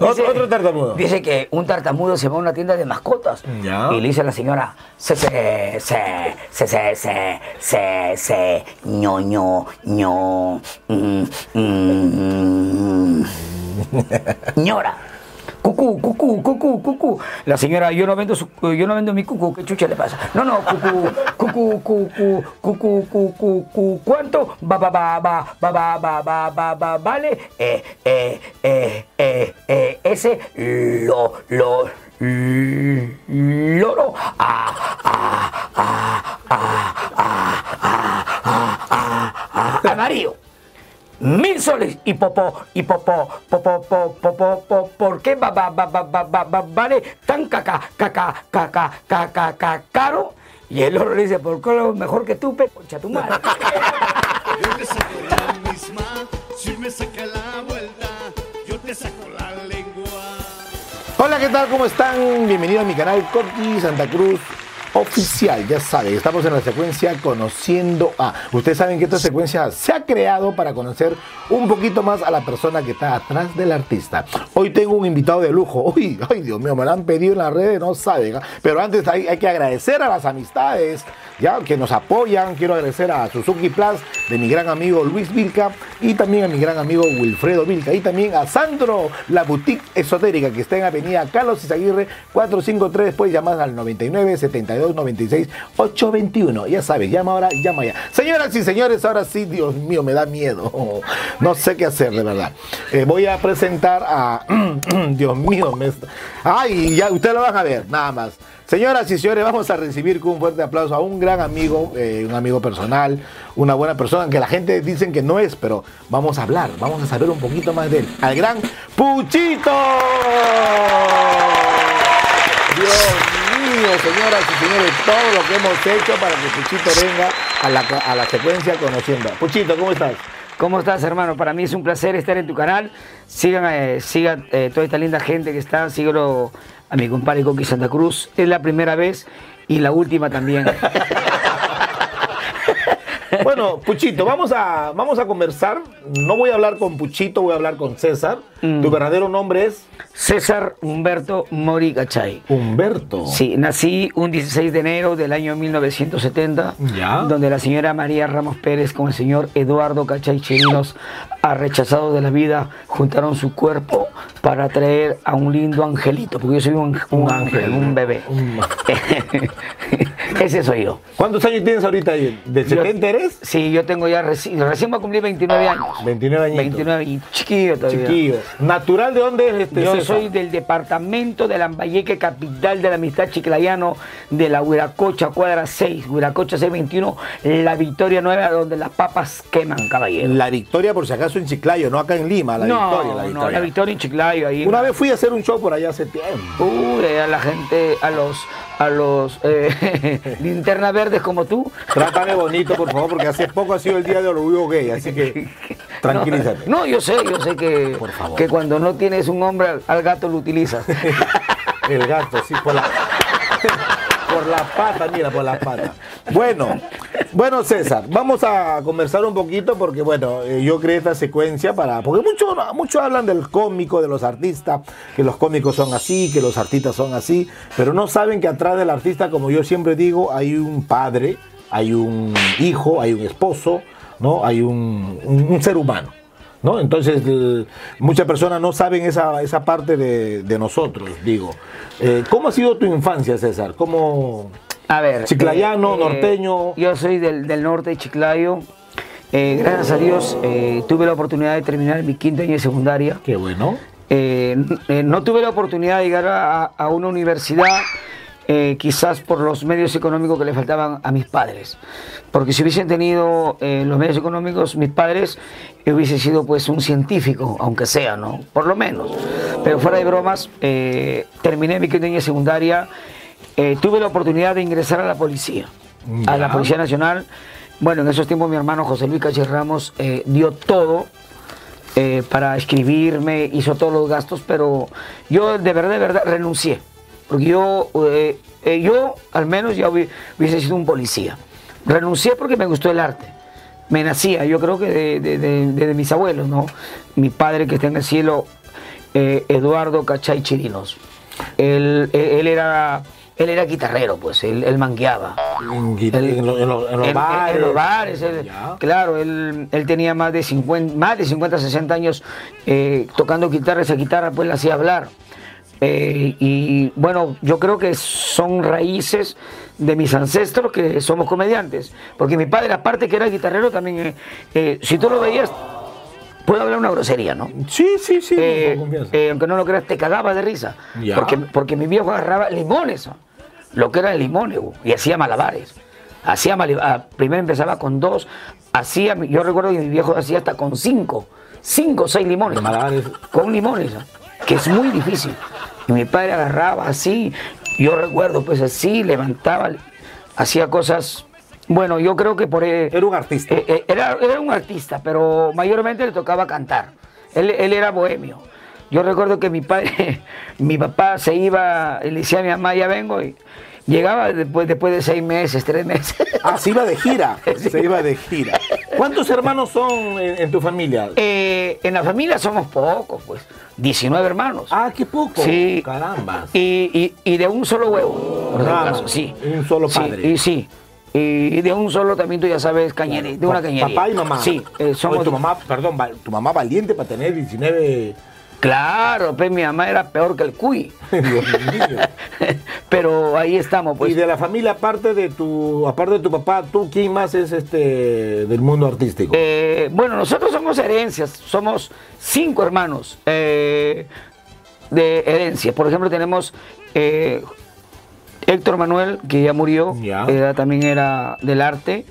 Otro, otro tartamudo. Dice que un tartamudo se va a una tienda de mascotas Ya. y le dice a la señora, se, se, se, se, se, se, se, se, ño, ño, ño, mm, mm, ñora. Cucú, cucú, cucú, cucú. La señora, yo no vendo su, yo no vendo mi cucú, ¿qué chucha le pasa? No, no, cucú, cucú, cucú, cucú, cucú, cucú, ¿cuánto? Va, va, va, va, va, va, va, va, va, va, vale. Eh, eh, eh, eh, eh, ese lo, lo, loro. Ah, ah, ah, ah, ah, ah, ah, ah, ah, amarillo. Mil soles y popó, y popó, popó, popó, popó, popó, ¿por qué va, va, va, va, va, va, va, vale tan caca, caca, caca, caca, caca, caro? Y el oro le dice, ¿por qué lo mejor que tú, pe, concha tu madre? Yo te saco la misma, si me saca la vuelta, yo te saco la lengua. Hola, ¿qué tal? ¿Cómo están? Bienvenidos a mi canal Corti Santa Cruz Oficial. Ya saben, estamos en la secuencia Conociendo a. Ustedes saben que esta secuencia se ha creado para conocer un poquito más a la persona que está atrás del artista. Hoy tengo un invitado de lujo. Uy, ay, Dios mío, me lo han pedido en las redes, no saben. ¿ah? Pero antes hay, que agradecer a las amistades ya que nos apoyan. Quiero agradecer a Suzuki Plus de mi gran amigo Luis Vilca y también a mi gran amigo Wilfredo Vilca y también a Sandro, la boutique esotérica que está en Avenida Carlos Izaguirre 453. Después llamas al 99 72 96 821. Ya sabes, llama ahora, llama ya. Señoras y señores, ahora sí, Dios mío, me da miedo. No sé qué hacer, de verdad. Eh, voy a presentar a. Dios mío, me... ay, ya ustedes lo van a ver, nada más. Señoras y señores, vamos a recibir con un fuerte aplauso a un gran amigo, eh, un amigo personal, una buena persona, que la gente dicen que no es, pero vamos a hablar, vamos a saber un poquito más de él. Al gran Puchito. Dios mío, señoras y señores, todo lo que hemos hecho para que Puchito venga a la, a la secuencia conociendo. Puchito, ¿cómo estás? ¿Cómo estás, hermano? Para mí es un placer estar en tu canal. Sigan, eh, sigan eh, toda esta linda gente que está. Síguelo a mi compadre Coqui Santa Cruz. Es la primera vez y la última también. Bueno, Puchito, vamos a, vamos a conversar. No voy a hablar con Puchito, voy a hablar con César. Tu verdadero nombre es César Humberto Mori Cachay. Humberto. Sí, nací un 16 de enero del año 1970, Ya. donde la señora María Ramos Pérez con el señor Eduardo Cachay Chirinos, rechazado de la vida, juntaron su cuerpo para traer a un lindo angelito, porque yo soy un, un Un ángel, ángel. un bebé. Un- Ese soy yo. ¿Cuántos años tienes ahorita? ¿De 70 eres? Sí, yo tengo ya, reci- recién voy a cumplir 29 años. 29 añitos. 29 y chiquillo todavía. Chiquillo. ¿Natural de dónde es este Yo César? soy del departamento de Lambayeque, capital de la amistad chiclayano, de la Huiracocha, cuadra 6, Huiracocha 621, la Victoria Nueva, donde las papas queman, caballero. La Victoria, por si acaso, en Chiclayo, no acá en Lima, la no, Victoria, la no, la Victoria en Chiclayo, ahí. Una vez fui a hacer un show por allá hace tiempo. Uy, a la gente, a los, a los eh, linternas verdes como tú. Trátame bonito, por favor, porque hace poco ha sido el día del orgullo gay, así que tranquilízate. No, yo sé, yo sé que, Por favor. que cuando no tienes un hombre, al- al gato lo utilizas. El gato, sí, por la, por la pata, mira, por la pata. Bueno, bueno, César, vamos a conversar un poquito porque, bueno, eh, yo creé esta secuencia para. Porque muchos mucho hablan del cómico, de los artistas, que los cómicos son así, que los artistas son así, pero no saben que atrás del artista, como yo siempre digo, hay un padre, hay un hijo, hay un esposo, ¿no? Hay un ser humano. ¿No? Entonces, el- muchas personas no saben esa, esa parte de, de nosotros, digo. Eh, ¿Cómo ha sido tu infancia, César? ¿Cómo...? A ver. Chiclayano, norteño. Yo soy del, del norte de Chiclayo. Eh, gracias a Dios eh, tuve la oportunidad de terminar mi quinto año de secundaria. Qué bueno. Eh, eh, no tuve la oportunidad de llegar a, a una universidad, eh, quizás por los medios económicos que le faltaban a mis padres. Porque si hubiesen tenido eh, los medios económicos, mis padres eh, hubiese sido pues un científico, aunque sea, ¿no? Por lo menos. Pero fuera de bromas, eh, terminé mi de secundaria, eh, tuve la oportunidad de ingresar a la policía, a la Ya. Policía Nacional. Bueno, en esos tiempos mi hermano José Luis Caché Ramos eh, dio todo para escribirme, hizo todos los gastos, pero yo de verdad, de verdad renuncié. Porque yo, eh, eh, yo al menos ya hubi- hubiese sido un policía. Renuncié porque me gustó el arte. Me nacía, yo creo que de, de- de- de mis abuelos, ¿no? Mi padre que está en el cielo eh, Eduardo Cachay Chirinos. Él, él- era, él era guitarrero, pues, él, él mangueaba. En, gui- Él- en lo- en lo- en los bares. en los bares, él- Ya. claro, él, él tenía más de 50, más de 50 60 años eh, tocando guitarra, esa guitarra pues la hacía hablar. Eh, y bueno, yo creo que son raíces de mis ancestros que somos comediantes, porque mi padre, aparte que era guitarrero, también, eh, eh, si tú lo veías, puedo hablar una grosería, ¿no? Sí, sí, sí. Aunque no lo creas, te cagaba de risa. Ya. Porque, porque mi viejo agarraba limones, ¿no? lo que eran limones, güey, y hacía malabares. Hacía mali- ah, primero empezaba con dos, hacía, yo recuerdo que mi viejo hacía hasta con cinco, cinco o seis limones. Malabares. Con limones, ¿no? Que es muy difícil. Y mi padre agarraba así, yo recuerdo, pues así, levantaba, hacía cosas. Bueno, yo creo que por. eh, Era un artista. eh, eh, era, era un artista, pero mayormente le tocaba cantar. Él, él era bohemio. Yo recuerdo que mi padre, mi papá se iba, le decía a mi mamá, ya vengo, y llegaba después, después de seis meses, tres meses. Ah, se iba de gira. Se iba de gira. ¿Cuántos hermanos son en, en tu familia? Eh, en la familia somos pocos, pues, 19 hermanos. Ah, qué poco. Sí. Caramba. Y, y- y de un solo huevo, por Ah, sí. un solo Sí, padre. y sí. Y de un solo también tú ya sabes, cañería, de una cañería. Papá y mamá. Sí, eh, somos Oye, tu mamá, perdón, tu mamá valiente para tener 19. Claro, pues mi mamá era peor que el cuy. Pero ahí estamos, pues. y de la familia, aparte de tu, aparte de tu papá, ¿tú quién más es este del mundo artístico? Eh, bueno, nosotros somos herencias, somos cinco hermanos eh, de herencia. Por ejemplo, tenemos eh, Héctor Manuel, que ya murió, Ya. era- también era del arte,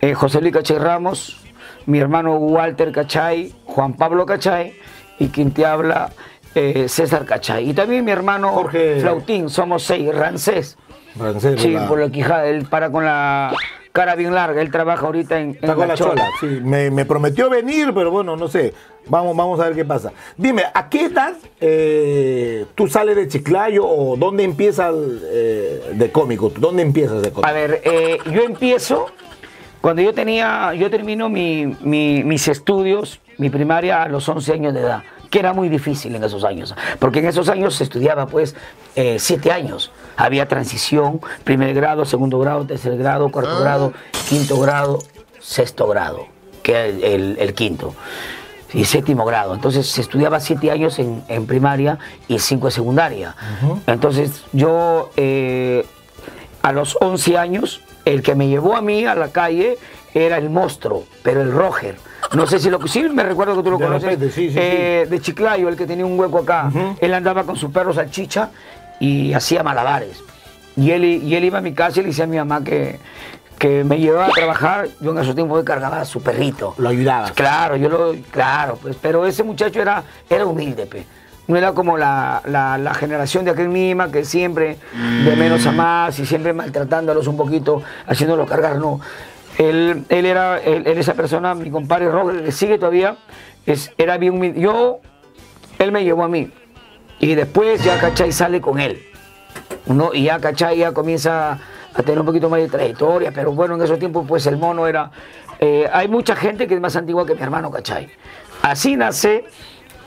eh, José Luis Cachay Ramos, mi hermano Walter Cachay, Juan Pablo Cachay, y quien te habla, eh, César Cachay. Y también mi hermano Jorge- Flautín, somos seis, Rancés. Francés, Sí, por la quijada, él para con la cara bien larga, él trabaja ahorita en, en con la chola. Sí, me, me prometió venir, pero bueno, no sé. Vamos, vamos a ver qué pasa. Dime, ¿a qué edad eh, tú sales de Chiclayo o dónde empiezas eh, de cómico? ¿Dónde empiezas de A cómico? ver, eh, yo empiezo cuando yo tenía, yo termino mi- mi- mis estudios, mi primaria a los 11 años de edad, que era muy difícil en esos años, porque en esos años se estudiaba pues eh, siete años. Había transición, primer grado, segundo grado, tercer grado, cuarto grado, quinto grado, sexto grado, que era el, el- el quinto. Y séptimo grado. Entonces se estudiaba siete años en, en primaria y cinco en secundaria. Entonces yo eh, a los 11 años, el que me llevó a mí a la calle era el monstruo, pero el Roger. No sé si lo sí me recuerdo que tú lo De conoces. repente, sí, sí, eh, De Chiclayo, el que tenía un hueco acá. Él andaba con su perro salchicha y hacía malabares. Y él, y él iba a mi casa y le decía a mi mamá que, que me llevaba a trabajar. Yo en esos tiempos cargaba a su perrito. Lo ayudabas. Claro, yo lo, claro, pues, pero ese muchacho era, era humilde, pe. No era como la, la- la generación de aquel misma que siempre de menos a más y siempre maltratándolos un poquito, haciéndolos cargar, no. Él, él era, él, él esa persona, mi compadre Roger, que sigue todavía, es, era bien. Yo, él me llevó a mí. Y después ya Cachay sale con él. ¿no? Y ya Cachay ya comienza a tener un poquito más de trayectoria, pero bueno, en esos tiempos pues el mono era... eh, hay mucha gente que es más antigua que mi hermano Cachay. Así nace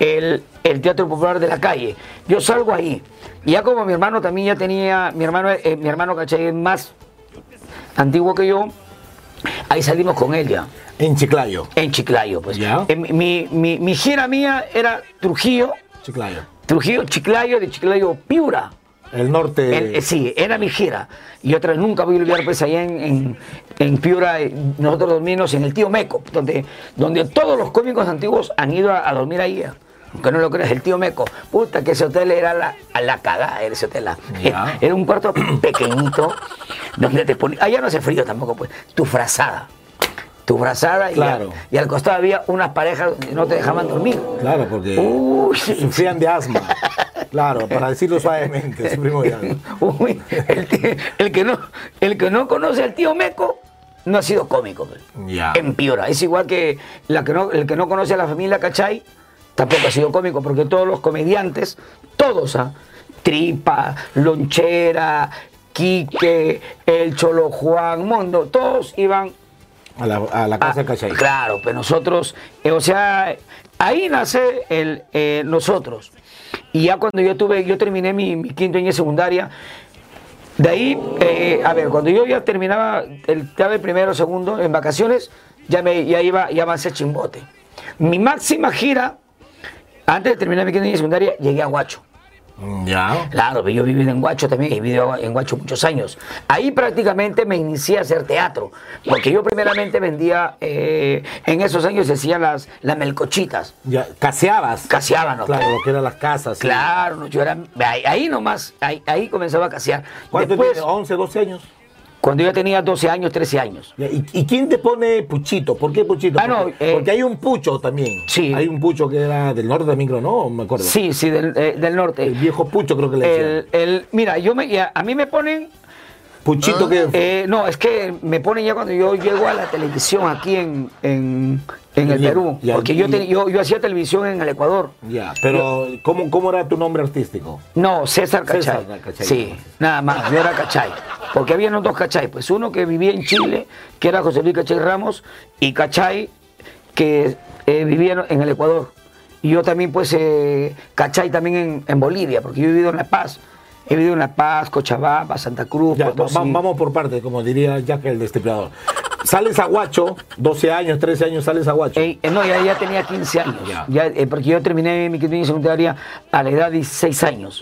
el, el Teatro Popular de la Calle. Yo salgo ahí. Y ya como mi hermano también ya tenía, mi hermano, eh, mi hermano Cachay es más antiguo que yo, ahí salimos con él ya. En Chiclayo. En Chiclayo, pues. Ya. Eh, mi, mi, mi gira mía era Trujillo, Chiclayo. Trujillo, Chiclayo, de Chiclayo, Piura. El norte. El- eh, sí, era mi gira. Y otra, nunca voy a olvidar, pues allá en, en, en Piura, eh, nosotros dormimos en el Tío Meco, donde, donde todos los cómicos antiguos han ido a, a dormir ahí. Aunque no lo creas, el Tío Meco. Puta, que ese hotel era la, a la cagada, ese hotel. la-. Era un cuarto pequeñito, donde te ponías. Allá no hace frío tampoco, pues. Tu frazada. Tu frazada y, Claro. al, y al costado había unas parejas donde no te dejaban dormir. Claro, porque Uy, sufrían de asma. Claro, para decirlo suavemente, sufrimos de asma. Uy, el, que no, el que no conoce al tío Meco no ha sido cómico. pues. Ya. Empeora. Es igual que, la que no, el que no conoce a la familia Cachay tampoco ha sido cómico, porque todos los comediantes, todos, ¿ah? Tripa, Lonchera, Quique, el Cholo Juan, Mondo, todos iban A la, a la casa Ah, de Cachay. Claro, pero nosotros, eh, o sea, ahí nace el eh, nosotros. Y ya cuando yo tuve, yo terminé mi, mi quinto año de secundaria, de ahí, eh, a ver, cuando yo ya terminaba el, estaba el primero o segundo en vacaciones, ya me ya iba, ya avancé a Chimbote. Mi máxima gira, antes de terminar mi quinto secundaria, llegué a Huacho. Ya. Claro, yo viví en Guacho también, he vivido en Guacho muchos años. Ahí prácticamente me inicié a hacer teatro, porque yo primeramente vendía, eh, en esos años se hacían las, las melcochitas, Ya. Caseabas. caseábamos. Claro, lo que eran las casas. sí. Claro, yo era, ahí, ahí nomás, ahí, ahí comenzaba a casear. ¿Cuánto Después, tienes? ¿11, 12 años? Cuando yo tenía 12 años, 13 años. ¿Y, y quién te pone Puchito? ¿Por qué Puchito? Ah, no, porque, eh, porque hay un Pucho también. Sí. Hay un Pucho que era del norte también, creo, ¿no? Me acuerdo. Sí, sí, del, eh, del norte. El viejo Pucho creo que le decían. El, el- mira, yo me, a mí me ponen Puchito que... Eh, no, es que me ponen ya cuando yo llego a la televisión aquí en, en, en el Perú. porque yo, te- yo, yo hacía televisión en el Ecuador. Ya, pero ¿cómo, ¿cómo era tu nombre artístico? No, César Cachay. César Cachay. Sí, nada más, yo era Cachay. Porque había dos Cachay. Pues uno que vivía en Chile, que era José Luis Cachay Ramos, y Cachay, que eh, vivía en- en el Ecuador. Y yo también, pues, eh, Cachay también en, en Bolivia, porque yo he vivido en La Paz. He vivido en La Paz, Cochabamba, Santa Cruz, Ya, va- Potosí. va- vamos por partes, como diría Jack el Destripador. Sales a Guacho, 12 años, 13 años, sales a Guacho. Eh, eh, no, ya, ya tenía 15 años. Ya. Ya, eh, porque yo terminé mi quinto año secundaria a la edad de 16 años.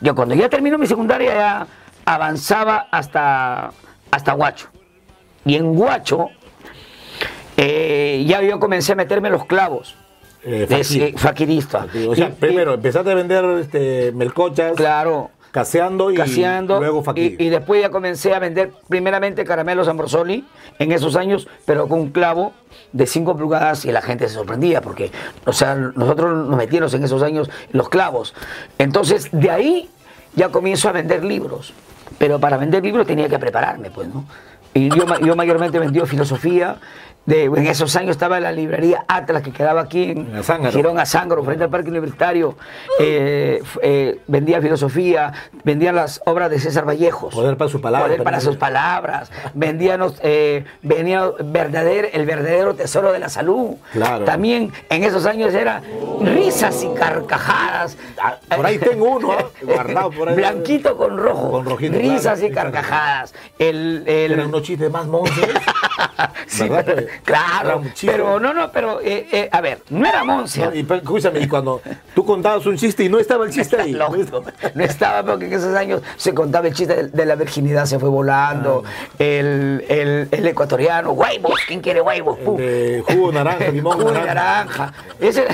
Yo cuando ya terminó mi secundaria ya avanzaba hasta, hasta Guacho. Y en Guacho eh, ya yo comencé a meterme los clavos. Eh, de ese- faquirista. O sea, Y- primero empezaste a vender este, melcochas, claro. Caseando y Caseando, luego y, y después ya comencé a vender primeramente caramelos Ambrosoli en esos años, pero con un clavo de 5 pulgadas y la gente se sorprendía porque, o sea, nosotros nos metimos en esos años los clavos. Entonces, de ahí ya comienzo a vender libros, pero para vender libros tenía que prepararme, pues, ¿no? Y yo, yo mayormente vendí filosofía. De, en esos años estaba la librería Atlas que quedaba aquí en. Girón Azángaro, frente al Parque Universitario. Eh, eh, vendía filosofía, vendía las obras de César Vallejos. Poder para sus palabras Poder para sus palabras. Vendía, los, eh, venía verdadero, el verdadero tesoro de la salud. Claro. También en esos años era risas y carcajadas. Ah, por ahí tengo uno, guardado por ahí. Blanquito con rojo. Con rojito, Risas claro. y carcajajas. El, el, Eran unos chistes más monces. Sí, ¿verdad? Claro, pero no, no, pero eh, eh, a ver, no era Moncia. No, y escúchame, y cuando tú contabas un chiste y no estaba el chiste ahí. Lógico. No estaba porque en esos años se contaba el chiste de, de la virginidad, se fue volando, el, el, el ecuatoriano, huevos, ¿quién quiere huevos? De jugo naranja, limón Jugo naranja. naranja. Ese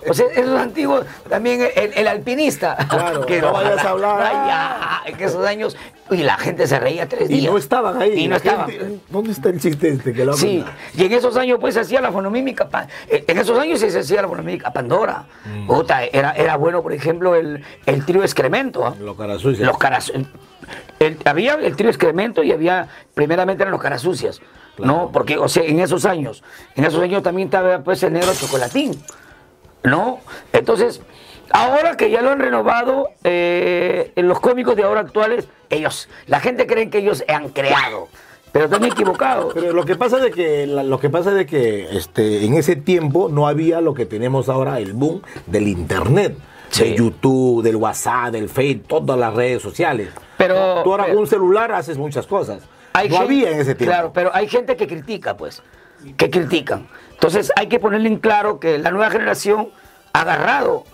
o sea, esos antiguos, también el, el alpinista. Claro, no vayas a hablar. En esos años, y la gente se reía tres Y días. no estaban ahí. Y no estaban. gente, ¿Dónde está el chiste este que lo Sí? Y en esos años pues se hacía la fonomímica, eh, en esos años sí se hacía la fonomímica Pandora. Mm. Era, era bueno, por ejemplo, el, el trío excremento. ¿ah? Los caras sucias. Los caras, el- había el trío excremento y había, primeramente eran los caras sucias, ¿no? Porque, o sea, en esos años, en esos años también estaba pues el negro chocolatín, ¿no? Entonces, ahora que ya lo han renovado, eh, en los cómicos de ahora actuales, ellos, la gente cree que ellos han creado, pero están equivocados. Pero lo que pasa de que lo que pasa de que este en ese tiempo no había lo que tenemos ahora el boom del internet, Sí. de YouTube, del WhatsApp, del Facebook, todas las redes sociales. Pero- tú ahora pero- con un celular haces muchas cosas. Hay no gente- había en ese tiempo. Claro, pero hay gente que critica, pues, que critican. Entonces hay que ponerle en claro que la nueva generación ha agarrado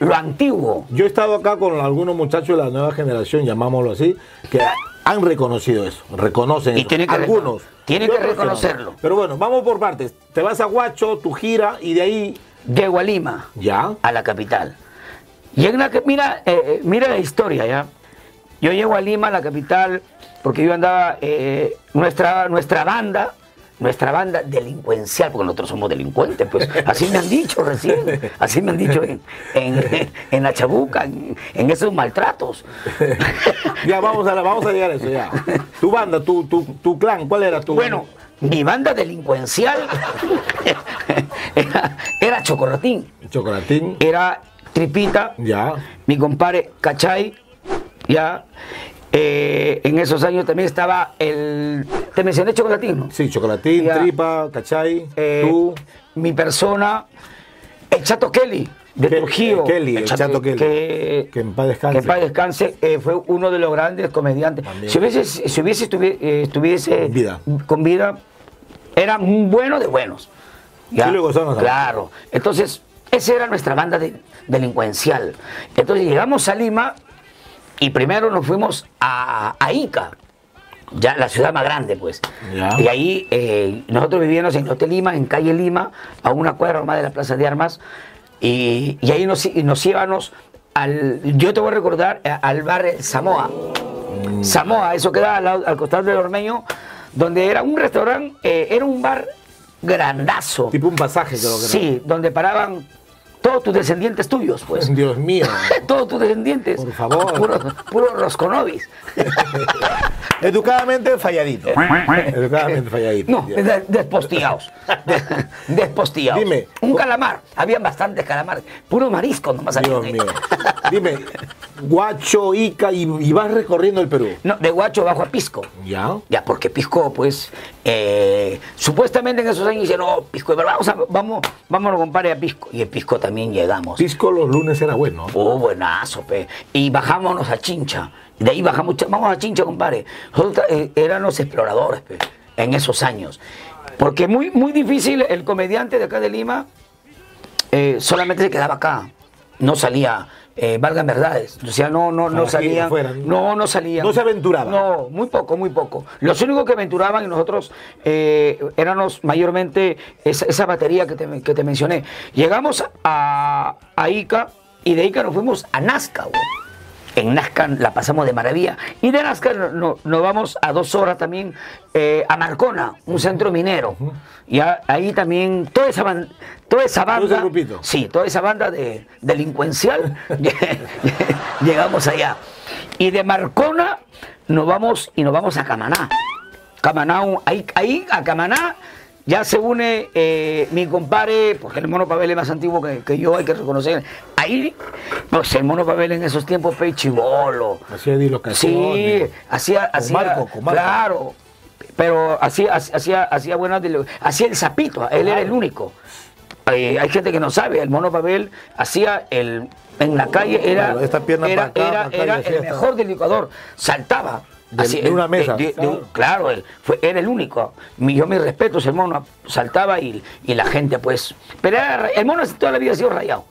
lo antiguo. Yo he estado acá con algunos muchachos de la nueva generación, llamámoslo así, que han reconocido eso, reconocen Y eso. que algunos. tienen que reconocerlo. Pero bueno, vamos por partes. Te vas a Guacho, tu gira y de ahí Llego a Lima, ya. a la capital. Y en la que, mira, eh, eh, mira la historia, ¿ya? Yo llego a Lima, a la capital, porque yo andaba, eh, nuestra, nuestra banda, nuestra banda delincuencial, porque nosotros somos delincuentes, pues así me han dicho recién, así me han dicho en, en, en la chabuca, en, en esos maltratos. Ya vamos a la- vamos a llegar a eso ya. Tu banda, tu, tu, tu clan, ¿cuál era tu? Bueno, mi banda delincuencial era, era Chocolatín, Chocolatín. era Tripita, Ya. mi compadre Cachay, ya. Eh, en esos años también estaba el. Te mencioné Chocolatín, ¿no? Sí, Chocolatín, Ya. Tripa, Cachay, Eh, tú. Mi persona, el Chato Kelly. de Ke- Trujillo. Kelly, el Chato Kelly. Que, Que en paz descanse. que en paz descanse, eh, fue uno de los grandes comediantes. También. Si hubiese, si hubiese estuvi- eh, estuviese Con vida. con vida, era un bueno de buenos. Sí le gozaron a- Claro. Entonces, esa era nuestra banda de- delincuencial. Entonces llegamos a Lima y primero nos fuimos a, a Ica, ya la ciudad más grande, pues. Ya. Y ahí eh, nosotros vivíamos en el Hotel Lima, en calle Lima, a una cuadra más de la Plaza de Armas, y, y ahí nos, y nos íbamos al, yo te voy a recordar, eh, al bar Samoa. Mm. Samoa, eso queda al, al costado del Ormeño, donde era un restaurante, eh, era un bar grandazo. Tipo un pasaje, creo que. Sí, donde paraban todos tus descendientes tuyos, pues. Dios mío. todos tus descendientes. Por favor. Puro, puro rosconovis. Educadamente falladito. Educadamente falladito. No, de- despostillados. De- despostillados. Dime. Un calamar. Habían bastantes calamares. Puro marisco nomás Dios mío. Dime, Guacho, Ica, y, y vas recorriendo el Perú. No, de Guacho bajo a Pisco. ¿Ya? Ya, porque Pisco, pues, eh, supuestamente en esos años dicen, no, Pisco, pero vamos, a, vamos, vámonos, compadre, a Pisco. Y en Pisco también llegamos. Pisco los lunes era bueno. Oh, buenazo, pe. Y bajámonos a Chincha. De ahí bajamos, vamos a Chincha, compadre. Nosotros eh, éramos exploradores, pe, en esos años. Porque muy, muy difícil, el comediante de acá de Lima eh, solamente se quedaba acá. No salía, eh, valgan verdades. O sea, no, no, no salían. No, no salían. No se aventuraban. No, muy poco, muy poco. Los únicos que aventuraban y nosotros eh, éramos mayormente esa, esa batería que te, que te mencioné. Llegamos a, a Ica y de Ica nos fuimos a Nazca, güey. En Nazca la pasamos de maravilla. Y de Nazca no- no- nos vamos a dos horas también eh, a Marcona, un centro minero. Y a- ahí también toda esa, ban- toda esa banda. Sí, toda esa banda de delincuencial. llegamos allá. Y de Marcona nos vamos y nos vamos a Camaná. Camaná, ahí, ahí a Camaná ya se une eh, mi compadre, porque el mono Pavel es más antiguo que, que yo, hay que reconocer. Ahí, pues el mono Pavel en esos tiempos fue chivolo. Hacía Sí, hacía, hacía Marco, con Marco. claro, pero hacía, hacía, hacía buenas, hacía el zapito, él era el único. Eh, hay gente que no sabe, el mono Pavel hacía el, en la calle, era, Claro, esta pierna era, para acá, era- para acá, y era hacía el mejor delicador, saltaba. De- de una mesa, de- claro. claro, él fue, era el único. Yo mis respetos, el mono saltaba y, y la gente pues... Pero era- el mono toda la vida ha sido rayado.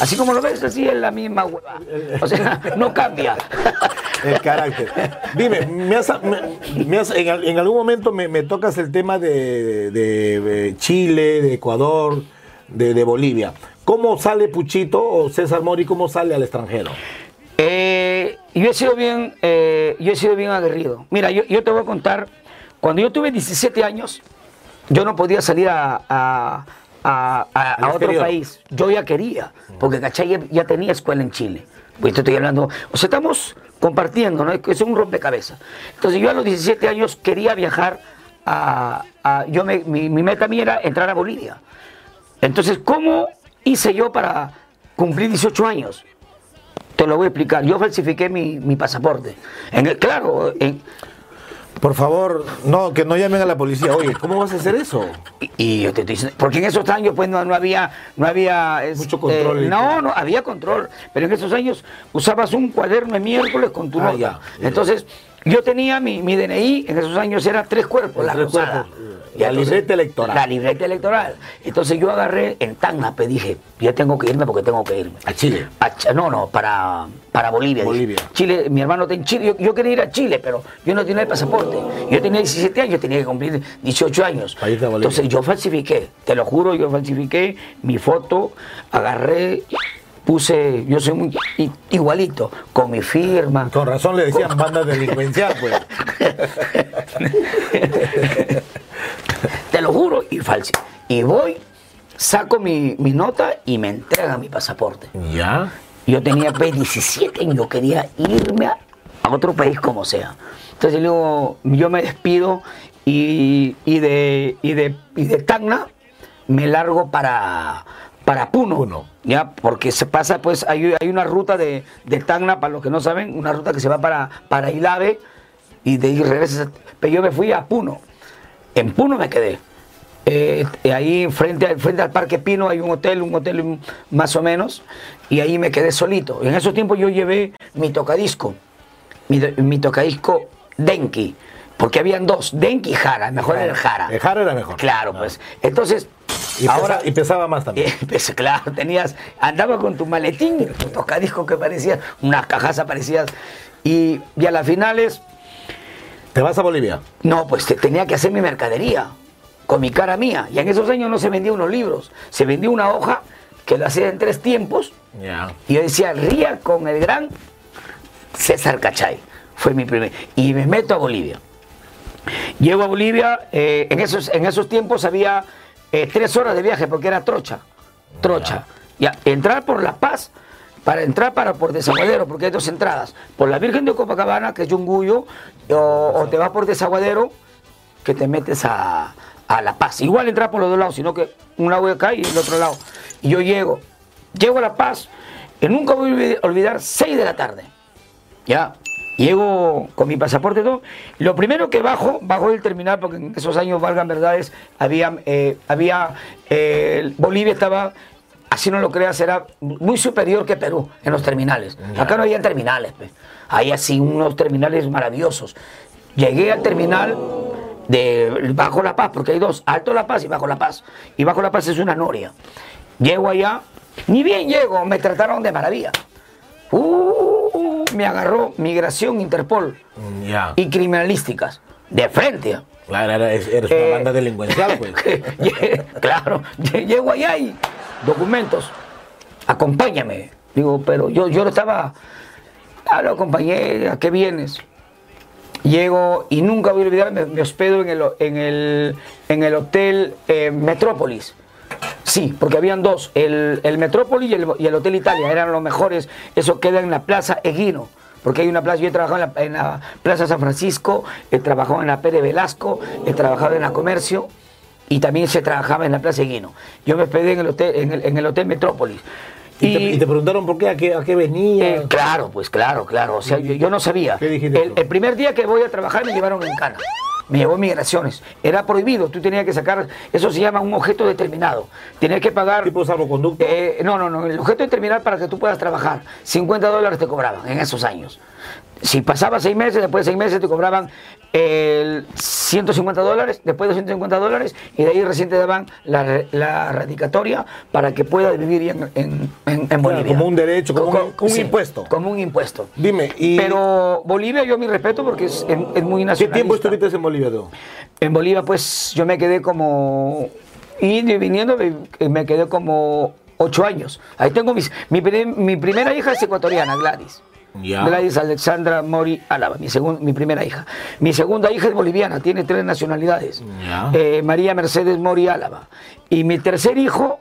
Así como lo ves, así es la misma hueva. O sea, no cambia. El carácter. Dime, me has- me- me has- en algún momento me, me tocas el tema de, de- de Chile, de Ecuador, de, de Bolivia. ¿Cómo sale Puchito o César Mori, cómo sale al extranjero? Eh, yo he sido bien, eh, yo he sido bien aguerrido. Mira, yo, yo te voy a contar, cuando yo tuve 17 años, yo no podía salir a, a- otro exterior. país. Yo ya quería, porque ¿cachai? Ya, ya tenía escuela en Chile. Pues te estoy hablando, o sea, estamos compartiendo, ¿no? Es un rompecabezas. Entonces yo a los 17 años quería viajar a... a- yo me- mi, mi meta mía era entrar a Bolivia. Entonces, ¿cómo hice yo para cumplir 18 años? Te lo voy a explicar. Yo falsifiqué mi, mi pasaporte. En el- claro, en- Por favor, no, que no llamen a la policía. Oye, ¿cómo vas a hacer eso? y, y yo te estoy diciendo, porque en esos años pues no, no había, no había es- Mucho control no, no, había control. Pero en esos años usabas un cuaderno de miércoles con tu Ah, nota. ya, ya. Entonces, yo tenía mi, mi DNI, en esos años era tres cuerpos, la Tres cuerpos. La libreta electoral. La libreta electoral. Entonces yo agarré en Tacna, pues dije, ya tengo que irme porque tengo que irme. A Chile. A no, no, para, para Bolivia. dije. Bolivia. Chile, mi hermano está en Chile. Yo, yo quería ir a Chile, pero yo no tenía el pasaporte. Yo tenía 17 años, tenía que cumplir 18 años. Para irte a Bolivia. Entonces yo falsifiqué, te lo juro, yo falsifiqué mi foto, agarré, puse, yo soy muy igualito, con mi firma. Con razón le decían banda delincuencial, pues. Y falsi. Y voy, saco mi, mi nota y me entregan mi pasaporte. ¿Ya? Yo tenía pues, 17 y yo quería irme a, a otro país como sea. Entonces luego yo me despido y, y de, y, de, y de Tacna me largo para, para Puno. Puno. Ya, porque se pasa, pues hay, hay una ruta de, de Tacna, para los que no saben, una ruta que se va para, para Ilave y de ahí regresas. Pero yo me fui a Puno. En Puno me quedé. Eh, ahí frente, al- frente al Parque Pino hay un hotel, un hotel más o menos, y ahí me quedé solito. En esos tiempos yo llevé mi tocadisco, mi, mi tocadisco Denki, porque habían dos, Denki y Jara, mejor era el Jara. El Jara era mejor. Claro, pues. Entonces, Y, ahora... pesa- y pesaba más también. Eh, pues, claro, tenías, andaba con tu maletín, tu tocadisco que parecía, unas cajas parecías, y, y a las finales, ¿Te vas a Bolivia? no, pues te- tenía que hacer mi mercadería, con mi cara mía, y en esos años no se vendían unos libros, se vendía una hoja que lo hacía en tres tiempos, y yo decía, ría con el gran César Cachay, fue mi primer, y me meto a Bolivia. Llego a Bolivia, eh, en, esos, en esos tiempos había eh, tres horas de viaje porque era trocha, trocha. Ya, entrar por La Paz, para entrar para por Desaguadero, porque hay dos entradas, por la Virgen de Copacabana, que es Yunguyo, o, o te vas por Desaguadero, que te metes a, a La Paz. Igual entrar por los dos lados, sino que un lado de acá y el otro lado. Y yo llego, llego a La Paz, y nunca voy a olvid- olvidar, 6 de la tarde. Ya, llego con mi pasaporte y todo. Lo primero que bajo, bajo del terminal, porque en esos años, valgan verdades, había, eh, había eh, Bolivia estaba, así no lo creas, era muy superior que Perú en los terminales. Acá no había terminales, pe. hay así unos terminales maravillosos. Llegué al terminal de Bajo La Paz, porque hay dos, Alto La Paz y Bajo La Paz. Y Bajo La Paz es una noria. Llego allá, ni bien llego, me trataron de maravilla. Uh, me agarró Migración, Interpol y criminalísticas. De frente. Claro, era- eres una Eh, banda delincuencial, pues. claro, lle- llego allá y documentos. Acompáñame. Digo, pero yo, yo estaba. Ah, lo acompañé, ¿a qué vienes? Llego y nunca voy a olvidar, me, hospedo en el, en el, en el hotel eh, Metrópolis. Sí, porque habían dos, el, el Metrópolis y el, el Hotel Italia, eran los mejores. Eso queda en la Plaza Eguino, porque hay una plaza, yo he trabajado en la, en la Plaza San Francisco, he trabajado en la Pérez Velasco, he trabajado en la Comercio y también se trabajaba en la Plaza Eguino. Yo me hospedé en el Hotel, en el, en el hotel Metrópolis. Y, te, y te preguntaron por qué, a qué, a qué venía. Eh, claro, pues claro, claro. O sea, yo, yo no sabía. ¿Qué dijiste El, el primer día que voy a trabajar me llevaron en cana. Me llevó migraciones. Era prohibido. Tú tenías que sacar, eso se llama un objeto determinado. Tenías que pagar. ¿Tipo salvoconducto? Eh, no, no, no. El objeto determinado para que tú puedas trabajar. 50 dólares te cobraban en esos años. Si pasaba seis meses, después de seis meses te cobraban el 150 dólares, después de 150 dólares, y de ahí recién te daban la, la radicatoria para que puedas vivir en, en, en- Bolivia. como un derecho, como un- como un impuesto. Como un impuesto. Dime, y Pero Bolivia, yo mi respeto porque es, es- es muy ¿qué nacionalista. tiempo estuviste en Bolivia tú? En Bolivia, pues yo me quedé como. Y viniendo, me, quedé como ocho años. Ahí tengo mis, mi, mi primera hija es ecuatoriana, Gladys. Ya. Gladys Alexandra Mori Álava, mi, mi primera hija. Mi segunda hija es boliviana, tiene tres nacionalidades. Eh, María Mercedes Mori Álava. Y mi tercer hijo,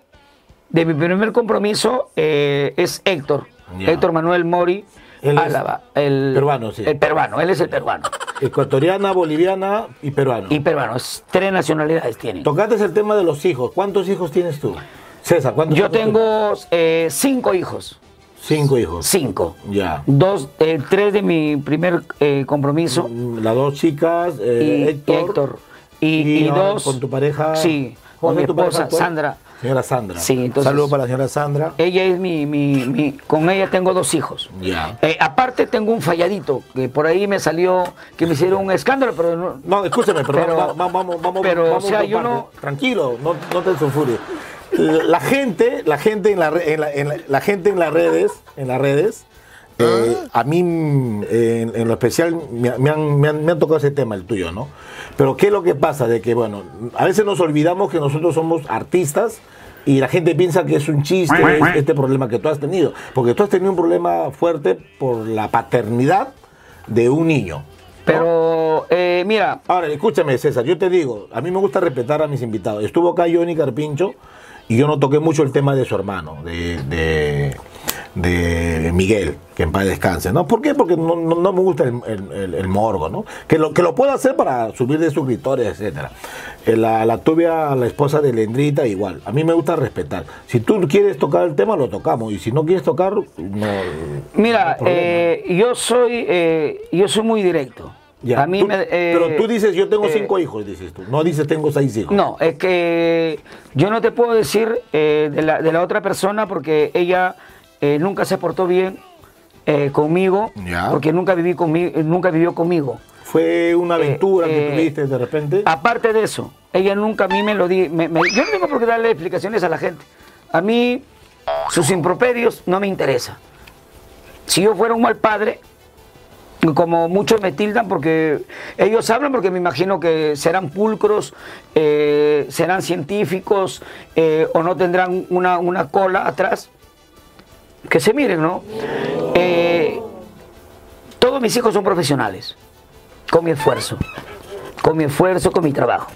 de mi primer compromiso, eh, es Héctor. Héctor Manuel Mori Él Álava. El, peruano, sí. El peruano, él es el peruano. Ecuatoriana, boliviana y peruano. Y peruano, es- tres nacionalidades tiene. Tocaste el tema de los hijos. ¿Cuántos hijos tienes tú? César, ¿cuántos Yo tengo eh, cinco hijos. Cinco hijos. Cinco. Ya. Dos, eh, tres de mi primer eh, compromiso. Mm, Las dos chicas, y eh, Héctor. Héctor. Y, y ahora dos. Con tu pareja. Sí, ¿Cómo con mi esposa? Sandra. Señora Sandra. Sí, entonces- Saludos para la señora Sandra. Ella es mi, mi, mi- Con ella tengo dos hijos. Ya. Eh, aparte tengo un falladito, que por ahí me salió, que me hicieron un escándalo, pero no, No, escúcheme, pero, Pero- vamos, vamos, vamos, pero, vamos o sea, yo no- Tranquilo, no, no te sulfures. La gente, la gente en, la, en, la, en la- la gente en las redes, en las redes, eh, a mí en, en lo especial me, me han, me han- me han tocado ese tema, el tuyo, ¿no? Pero ¿qué es lo que pasa? De que, bueno, a veces nos olvidamos que nosotros somos artistas y la gente piensa que es un chiste es- este problema que tú has tenido. Porque tú has tenido un problema fuerte por la paternidad de un niño. pero eh, mira, Ahora, escúchame, César, yo te digo, a mí me gusta respetar a mis invitados. Estuvo acá Johnny Carpincho y yo no toqué mucho el tema de su hermano, de, de, de Miguel, que en paz descanse, ¿no? ¿Por qué? Porque no, no- no me gusta el, el- morbo, ¿no? Que lo, que lo puedo hacer para subir de suscriptores, etcétera. Eh, La, la tuve a la esposa de Lendrita igual. A mí me gusta respetar. Si tú quieres tocar el tema, lo tocamos. Y si no quieres tocar, no. mira, eh, yo soy, eh, yo soy muy directo. Ya, A mí tú- me, eh, pero tú dices, yo tengo eh, cinco hijos, dices tú. No dices, tengo seis hijos. No, es que yo no te puedo decir eh, de, la, de la otra persona porque ella nunca se portó bien conmigo, Ya. porque nunca, viví conmigo, nunca vivió conmigo. Fue una aventura que tuviste de repente. Aparte de eso, ella nunca a mí me lo di. me- me- yo no tengo por qué darle explicaciones a la gente. A mí, sus improperios no me interesa. Si yo fuera un mal padre, como muchos me tildan, porque ellos hablan, porque me imagino que serán pulcros, eh, serán científicos eh, o no tendrán una, una cola atrás. Que se miren, ¿no? Eh, todos mis hijos son profesionales, con mi esfuerzo con mi esfuerzo, con mi trabajo.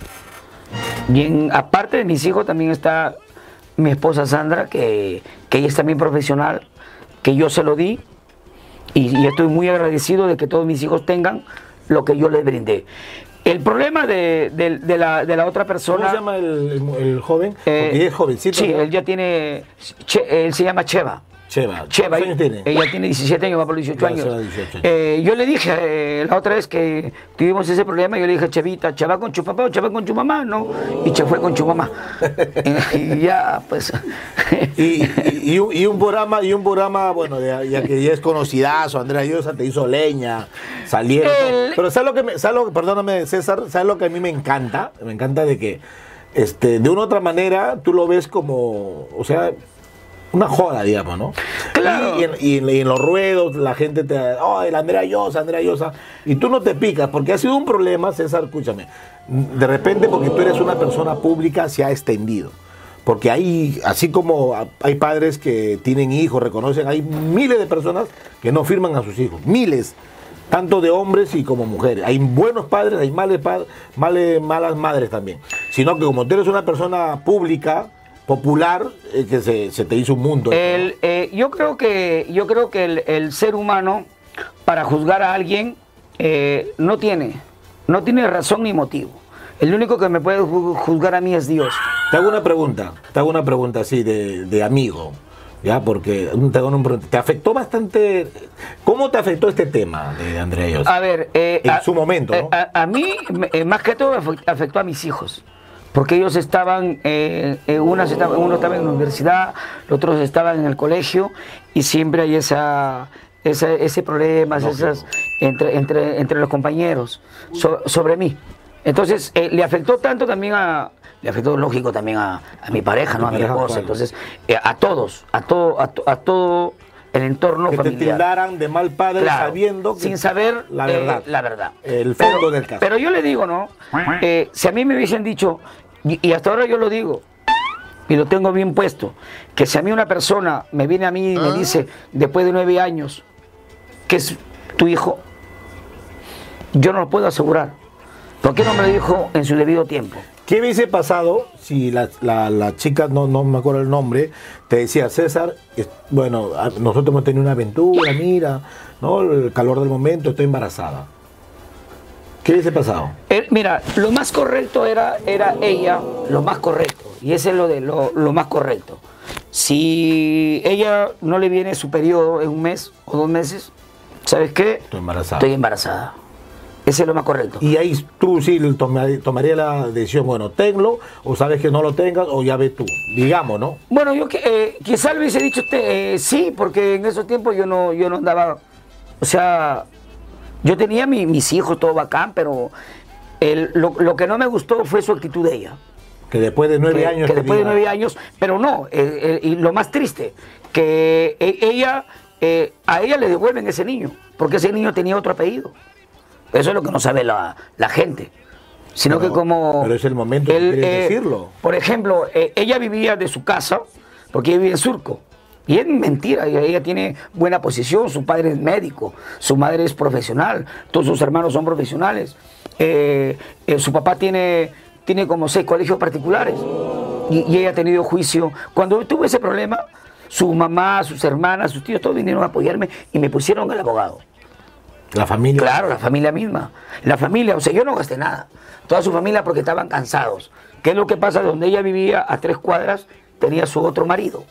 Bien, aparte de mis hijos también está mi esposa Sandra, que, que ella es también profesional, que yo se lo di y, y estoy muy agradecido de que todos mis hijos tengan lo que yo les brindé. El problema de, de- de la, de la otra persona... ¿Cómo se llama el, el- el joven? eh, es jovencito. Sí, ¿no? él ya tiene... Che- él se llama Cheva. Cheva. Cheva, ¿Cuántos años tiene? ella tiene 17 años, va por 18 Ya, años. será 18 años. Eh, yo le dije eh, la otra vez que tuvimos ese problema, yo le dije, Chevita, Cheva con tu papá o Cheva con tu mamá, ¿no? Y Che fue con tu mamá. y ya, pues... Y, y- y un, programa, y un programa, bueno, ya que ya es conocidazo, Andrea Llosa te hizo leña, salieron. El- Pero ¿sabes lo que me, sabes lo- perdóname, César, ¿sabes lo que a mí me encanta? Me encanta de que este, de una u otra manera tú lo ves como, o sea, una joda, digamos, ¿no? Claro. Y, en, y en- y en los ruedos la gente te, oh, el Andrea Llosa, Andrea Llosa, y tú no te picas, porque ha sido un problema, César, escúchame, de repente porque tú eres una persona pública se ha extendido. Porque hay, así como hay padres que tienen hijos, reconocen, hay miles de personas que no firman a sus hijos, miles, tanto de hombres y como mujeres. Hay buenos padres, hay males malas madres también. Sino que como tú eres una persona pública, popular, es que se, se te hizo un mundo. El, eh, yo creo que, yo creo que el, el ser humano, para juzgar a alguien, eh, no tiene, no tiene razón ni motivo. El único que me puede ju- juzgar a mí es Dios. Te hago una pregunta, te hago una pregunta así de, de amigo, ¿ya? Porque te, hago una pregunta. ¿Te afectó bastante? ¿Cómo te afectó este tema de Andrea? A ver, eh, En a- su momento, eh, ¿no? A, a mí, eh, más que todo, afectó a mis hijos. Porque ellos estaban, eh, eh, unas estaban- uno estaba en la universidad, los otros estaban en el colegio, y siempre hay esa, esa- ese problema esas, entre, entre, entre los compañeros so- sobre mí. Entonces, eh, le afectó tanto también a, le afectó lógico también a, a mi pareja, ¿no? a mi esposa. Entonces, eh, a todos, a todo, a, to- a todo el entorno que te familiar. tildaran de mal padre Claro, sabiendo que sin saber la eh, verdad. la verdad. El fondo pero, del caso. Pero yo le digo, ¿no? Eh, si a mí me hubiesen dicho, y, y hasta ahora yo lo digo, y lo tengo bien puesto, que si a mí una persona me viene a mí y me dice, después de nueve años, que es tu hijo, yo no lo puedo asegurar. ¿Por qué no me lo dijo en su debido tiempo? ¿Qué hubiese pasado si la, la- la chica, no, no me acuerdo el nombre, te decía, César, es- bueno, nosotros hemos tenido una aventura, mira, ¿no? el calor del momento, estoy embarazada? ¿Qué hubiese pasado? Eh, mira, lo más correcto era, era ella, lo más correcto, y ese es lo, de, lo, lo más correcto. Si ella no le viene su periodo en un mes o dos meses, ¿sabes qué? Estoy embarazada. Estoy embarazada. Ese es lo más correcto. Y ahí tú sí toma- tomaría la decisión, bueno, tenlo, o sabes que no lo tengas, o ya ves tú, digamos, ¿no? Bueno, yo que, eh, quizá le hubiese dicho usted, eh, sí, porque en esos tiempos yo no, yo no andaba, o sea, yo tenía mi- mis hijos, todo bacán, pero el- lo, lo que no me gustó fue su actitud de ella. Que después de nueve que, años... que después de nueve años, pero no, eh, eh, y lo más triste, que e- ella, eh, a ella le devuelven ese niño, porque ese niño tenía otro apellido. Eso es lo que no sabe la, la gente. Sino Pero- que como... pero es el momento que quieres decirlo. Por ejemplo, eh, ella vivía de su casa, porque ella vivía en Surco. Y es mentira, ella, ella tiene buena posición, su padre es médico, su madre es profesional, todos sus hermanos son profesionales. Eh, eh, su papá tiene, tiene como seis colegios particulares y, y ella ha tenido juicio. Cuando tuve ese problema, su mamá, sus hermanas, sus tíos, todos vinieron a apoyarme y me pusieron al abogado. La familia... Claro, la familia misma. La familia, o sea, yo no gasté nada. Toda su familia porque estaban cansados. ¿Qué es lo que pasa? Donde ella vivía a tres cuadras, tenía su otro marido.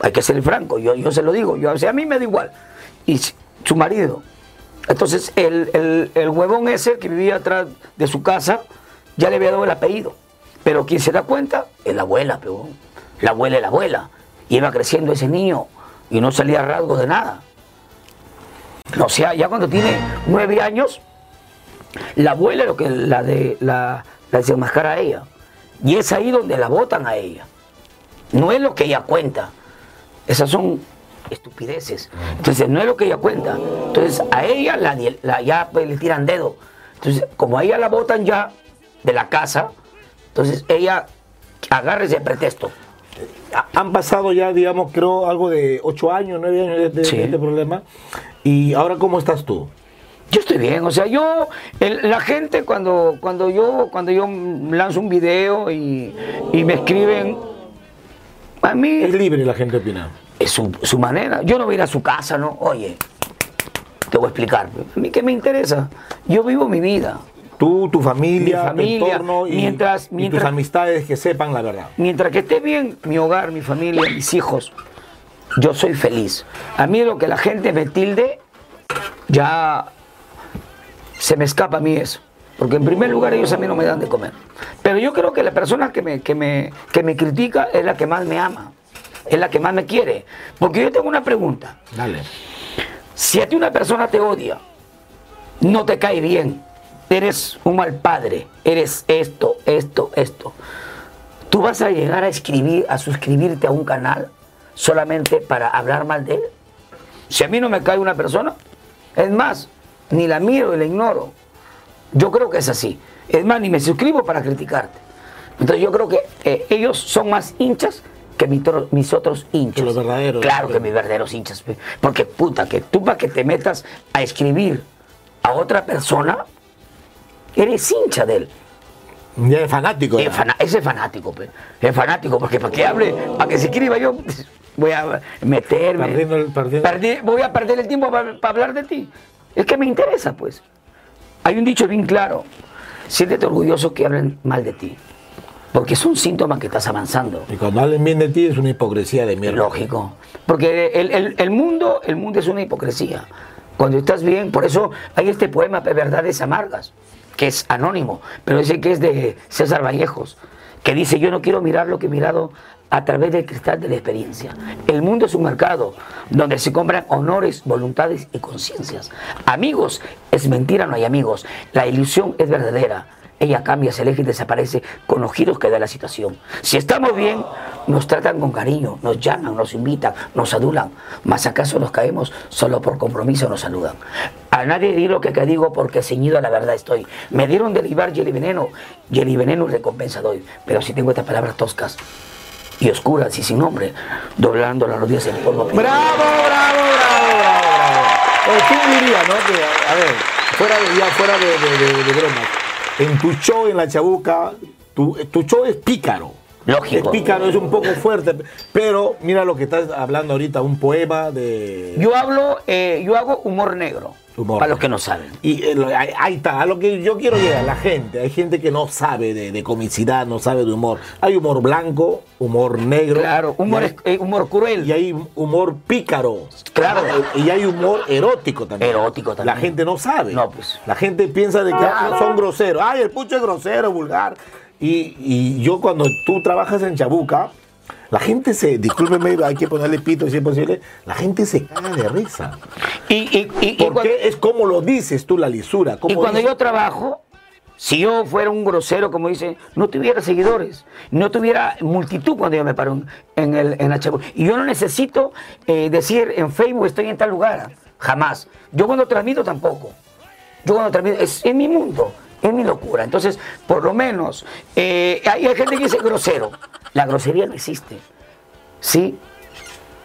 Hay que ser franco, yo, yo se lo digo. Yo, a mí me da igual. Y su marido. Entonces el, el- el huevón ese que vivía atrás de su casa ya le había dado el apellido. Pero quien se da cuenta es la abuela, peón. La abuela es la abuela. Y iba creciendo ese niño y no salía rasgo de nada. O sea, ya cuando tiene nueve años, la abuela es lo que la, de, la, la desenmascara a ella. Y es ahí donde la votan a ella. No es lo que ella cuenta. Esas son estupideces. Entonces, no es lo que ella cuenta. Entonces, a ella la, la- ya pues, le tiran dedo. Entonces, como a ella la votan ya de la casa, entonces ella agarra ese pretexto. Ha- Han pasado ya, digamos, creo algo de ocho años, nueve años de, de- Sí. de este problema. Y ahora, ¿cómo estás tú? Yo estoy bien, o sea, yo, el- la gente cuando, cuando yo cuando yo lanzo un video y, y me escriben, mí Es libre la gente opinar. es su, su manera. Yo no voy a ir a su casa, ¿no? Oye, te voy a explicar. A mí qué me interesa. Yo vivo mi vida. Tú, tu familia, Mi familia, tu entorno y, mientras- y mientras- tus amistades que sepan la verdad. Mientras que esté bien mi hogar, mi familia, mis hijos, yo soy feliz. A mí lo que la gente me tilde, ya se me escapa a mí eso. Porque en primer lugar ellos a mí no me dan de comer. Pero yo creo que la persona que me, que me, que me critica es la que más me ama. Es la que más me quiere. Porque yo tengo una pregunta. Dale. Si a ti una persona te odia, no te cae bien, eres un mal padre, eres esto, esto, esto, ¿tú vas a llegar a escribir, a suscribirte a un canal solamente para hablar mal de él? Si a mí no me cae una persona, es más, ni la miro y la ignoro. Yo creo que es así. Es más, ni me suscribo para criticarte. Entonces yo creo que eh, ellos son más hinchas que mi tro- mis otros hinchas. Que los verdaderos. Claro que mis verdaderos hinchas. Porque puta, que tú para que te metas a escribir a otra persona, eres hincha de él. Ya es fanático. Es ese fanático, pe. es fanático, porque para que hable, para que se escriba yo, voy a meterme. Perdiendo el- perdiendo- Perdi- voy a perder el tiempo para, para hablar de ti. Es que me interesa, pues. Hay un dicho bien claro: siéntete orgulloso que hablen mal de ti, porque es un síntoma que estás avanzando. Y cuando hablen bien de ti es una hipocresía de mierda. Lógico. Porque el, el- el mundo, el mundo es una hipocresía. Cuando estás bien, por eso hay este poema de Verdades Amargas, que es anónimo, pero dice que es de César Vallejos, que dice, yo no quiero mirar lo que he mirado a través del cristal de la experiencia. El mundo es un mercado donde se compran honores, voluntades y conciencias. Amigos, es mentira, no hay amigos. La ilusión es verdadera. Ella cambia, se aleja y desaparece con los giros que da la situación. Si estamos bien, nos tratan con cariño, nos llaman, nos invitan, nos adulan. Más acaso nos caemos solo por compromiso nos saludan. A nadie di lo que acá digo porque ceñido a la verdad estoy. Me dieron de libar y veneno, y el veneno recompensa doy. Pero si tengo estas palabras toscas y oscuras y sin nombre, doblando las rodillas en polvo. ¡Bravo, bravo, bravo, bravo, bravo! Eh, ¿Quién diría, no? Que, a ver, fuera de, ya fuera de, de, de- bromas. En tu show en la Chabuca, tu, tu show es pícaro. Lógico. Es pícaro, es un poco fuerte, pero mira lo que estás hablando ahorita, un poema de... Yo hablo, eh, yo hago humor negro. Humor para los que no saben. Y eh, ahí, está, a lo que yo quiero llegar, la gente. Hay gente que no sabe de, de comicidad, no sabe de humor. Hay humor blanco, humor negro. Claro, humor, hay, eh, humor cruel. y hay humor pícaro. Claro. Y hay humor erótico también. Erótico también. La gente no sabe. No, pues. La gente piensa de que ah, son groseros. Ay, el pucho es grosero, vulgar. Y, y yo cuando tú trabajas en Chabuca, la gente se, discúlpeme, hay que ponerle pito si es posible, la gente se caga de risa. Y, y- y- y Porque cuando- es como lo dices tú, la lisura. Y cuando dices- yo trabajo, si yo fuera un grosero, como dice, no tuviera seguidores, no tuviera multitud cuando yo me paro en, en el, en la chabu- Y yo no necesito eh, decir en Facebook estoy en tal lugar, jamás. Yo cuando transmito tampoco. Yo cuando transmito, es, es mi mundo, es mi locura. Entonces, por lo menos, eh, hay, gente que dice grosero. La grosería no existe. ¿Sí?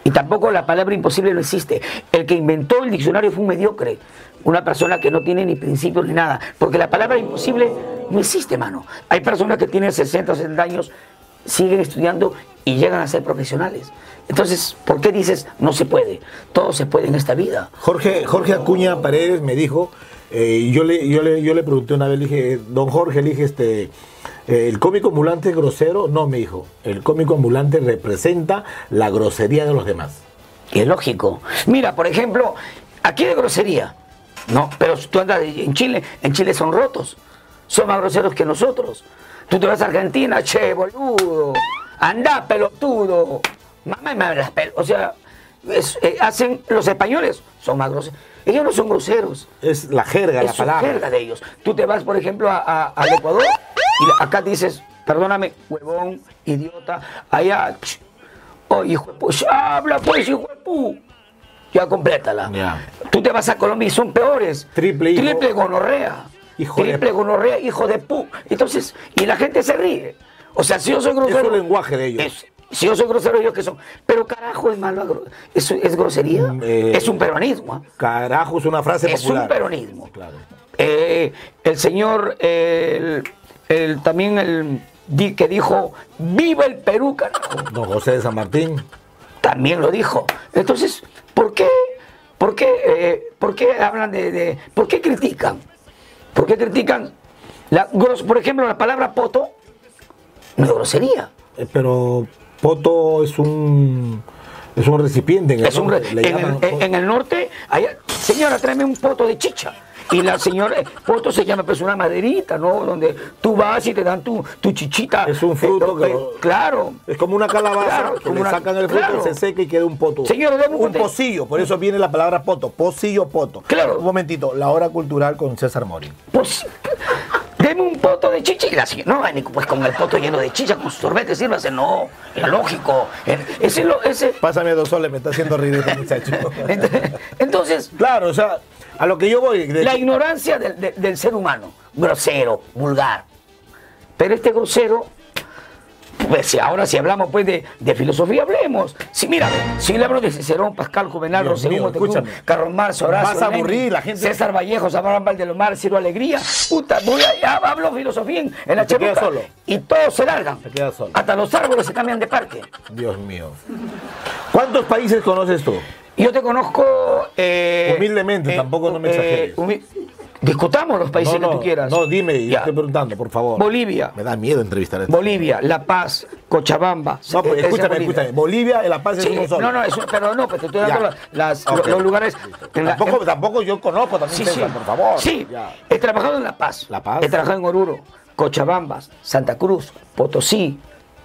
Y tampoco la palabra imposible no existe. El que inventó el diccionario fue un mediocre, una persona que no tiene ni principios ni nada, porque la palabra imposible no existe, mano. Hay personas que tienen 60 o 70 años, siguen estudiando y llegan a ser profesionales. Entonces, ¿por qué dices no se puede? Todo se puede en esta vida. Jorge, Jorge Acuña Paredes me dijo, eh, yo, le, yo, le, yo le pregunté una vez, dije, don Jorge, le dije, este, eh, ¿el cómico ambulante es grosero? No, me dijo, el cómico ambulante representa la grosería de los demás. Es lógico. Mira, por ejemplo, aquí de grosería, No, pero tú andas en Chile, en Chile son rotos. Son más groseros que nosotros. Tú te vas a Argentina, che, boludo. Andá, pelotudo. Mamá, me las pel- O sea, es- eh, hacen los españoles, son más groseros. Ellos no son groseros. Es la jerga, la Es su palabra. jerga de ellos. Tú te vas, por ejemplo, a- a- al Ecuador y acá dices, perdóname, huevón, idiota. Allá, oh, hijo de pu, ch, habla pues, hijo de pu. Ya complétala. Ya. Tú te vas a Colombia y son peores. Triple hijo. Triple gonorrea. Hijo Triple gonorrea, hijo de pu. Entonces, y la gente se ríe. O sea, si yo soy grosero. Es un lenguaje de ellos. es- si yo soy grosero, ellos que son. Pero carajo es malo. ¿Es, es grosería? Mm, eh, es un peronismo. ¿ah? Carajo, es una frase Es popular. un peronismo. Claro. Eh, el señor, el, el- también el di- que dijo, viva el Perú, carajo, Don José de San Martín. también lo dijo. Entonces, ¿por qué, por qué, eh, por qué hablan de, de- por qué critican? ¿Por qué critican? La, por ejemplo, la palabra poto no es grosería. Pero poto es un es un recipiente. En el Es un en, el, llaman poto. en el norte, señora, tráeme un poto de chicha. Y la señora, eh, poto se llama pues una maderita, ¿no? Donde tú vas y te dan tu, tu chichita. Es un fruto que lo- Claro. Es como una calabaza, Claro, que como le una- sacan el fruto, claro. se seca y queda un poto. Señora, un un pocillo, por eso viene la palabra poto, pocillo, poto. Claro. Un momentito, la hora cultural con César Mori. Pues, deme un poto de chicha y la señora, no, pues con el poto lleno de chicha, con su sorbete, sírvase, no, es lógico. Eh, Ese, lo- ese, Pásame dos soles, me está haciendo reír este muchacho. entonces, claro, o sea, a lo que yo voy. de- la ignorancia del, del- del ser humano, grosero, vulgar. Pero este grosero, pues si ahora si hablamos pues de, de filosofía, hablemos. Si mira, si le hablo de Cicerón, Pascal, Juvenal, escúchame. Carlos Marx, Horacio, Vas a aburrir, la gente- César Vallejo, Abraham Valdelomar, Ciro Alegría, puta, voy a, hablo filosofía en, en la chabuca solo. y todos se largan. Te quedas solo. Hasta los árboles se cambian de parque. Dios mío. ¿Cuántos países conoces tú? Yo te conozco... eh, Humildemente, tampoco no me exageres. humi- Discutamos los países no, que tú quieras. No, dime, yo Ya. estoy preguntando, por favor. Bolivia. Me da miedo entrevistar a este. Bolivia, La Paz, Cochabamba. No, pues, es escúchame, Bolivia. escúchame. Bolivia, La Paz es Sí, uno solo. no, no, eso, pero no, pues te estoy dando las, los lugares. en la- Tampoco, en- tampoco yo conozco también sí, César, sí. por favor. Sí, Ya. he trabajado en La Paz. La Paz. He trabajado en Oruro, Cochabamba, Santa Cruz, Potosí,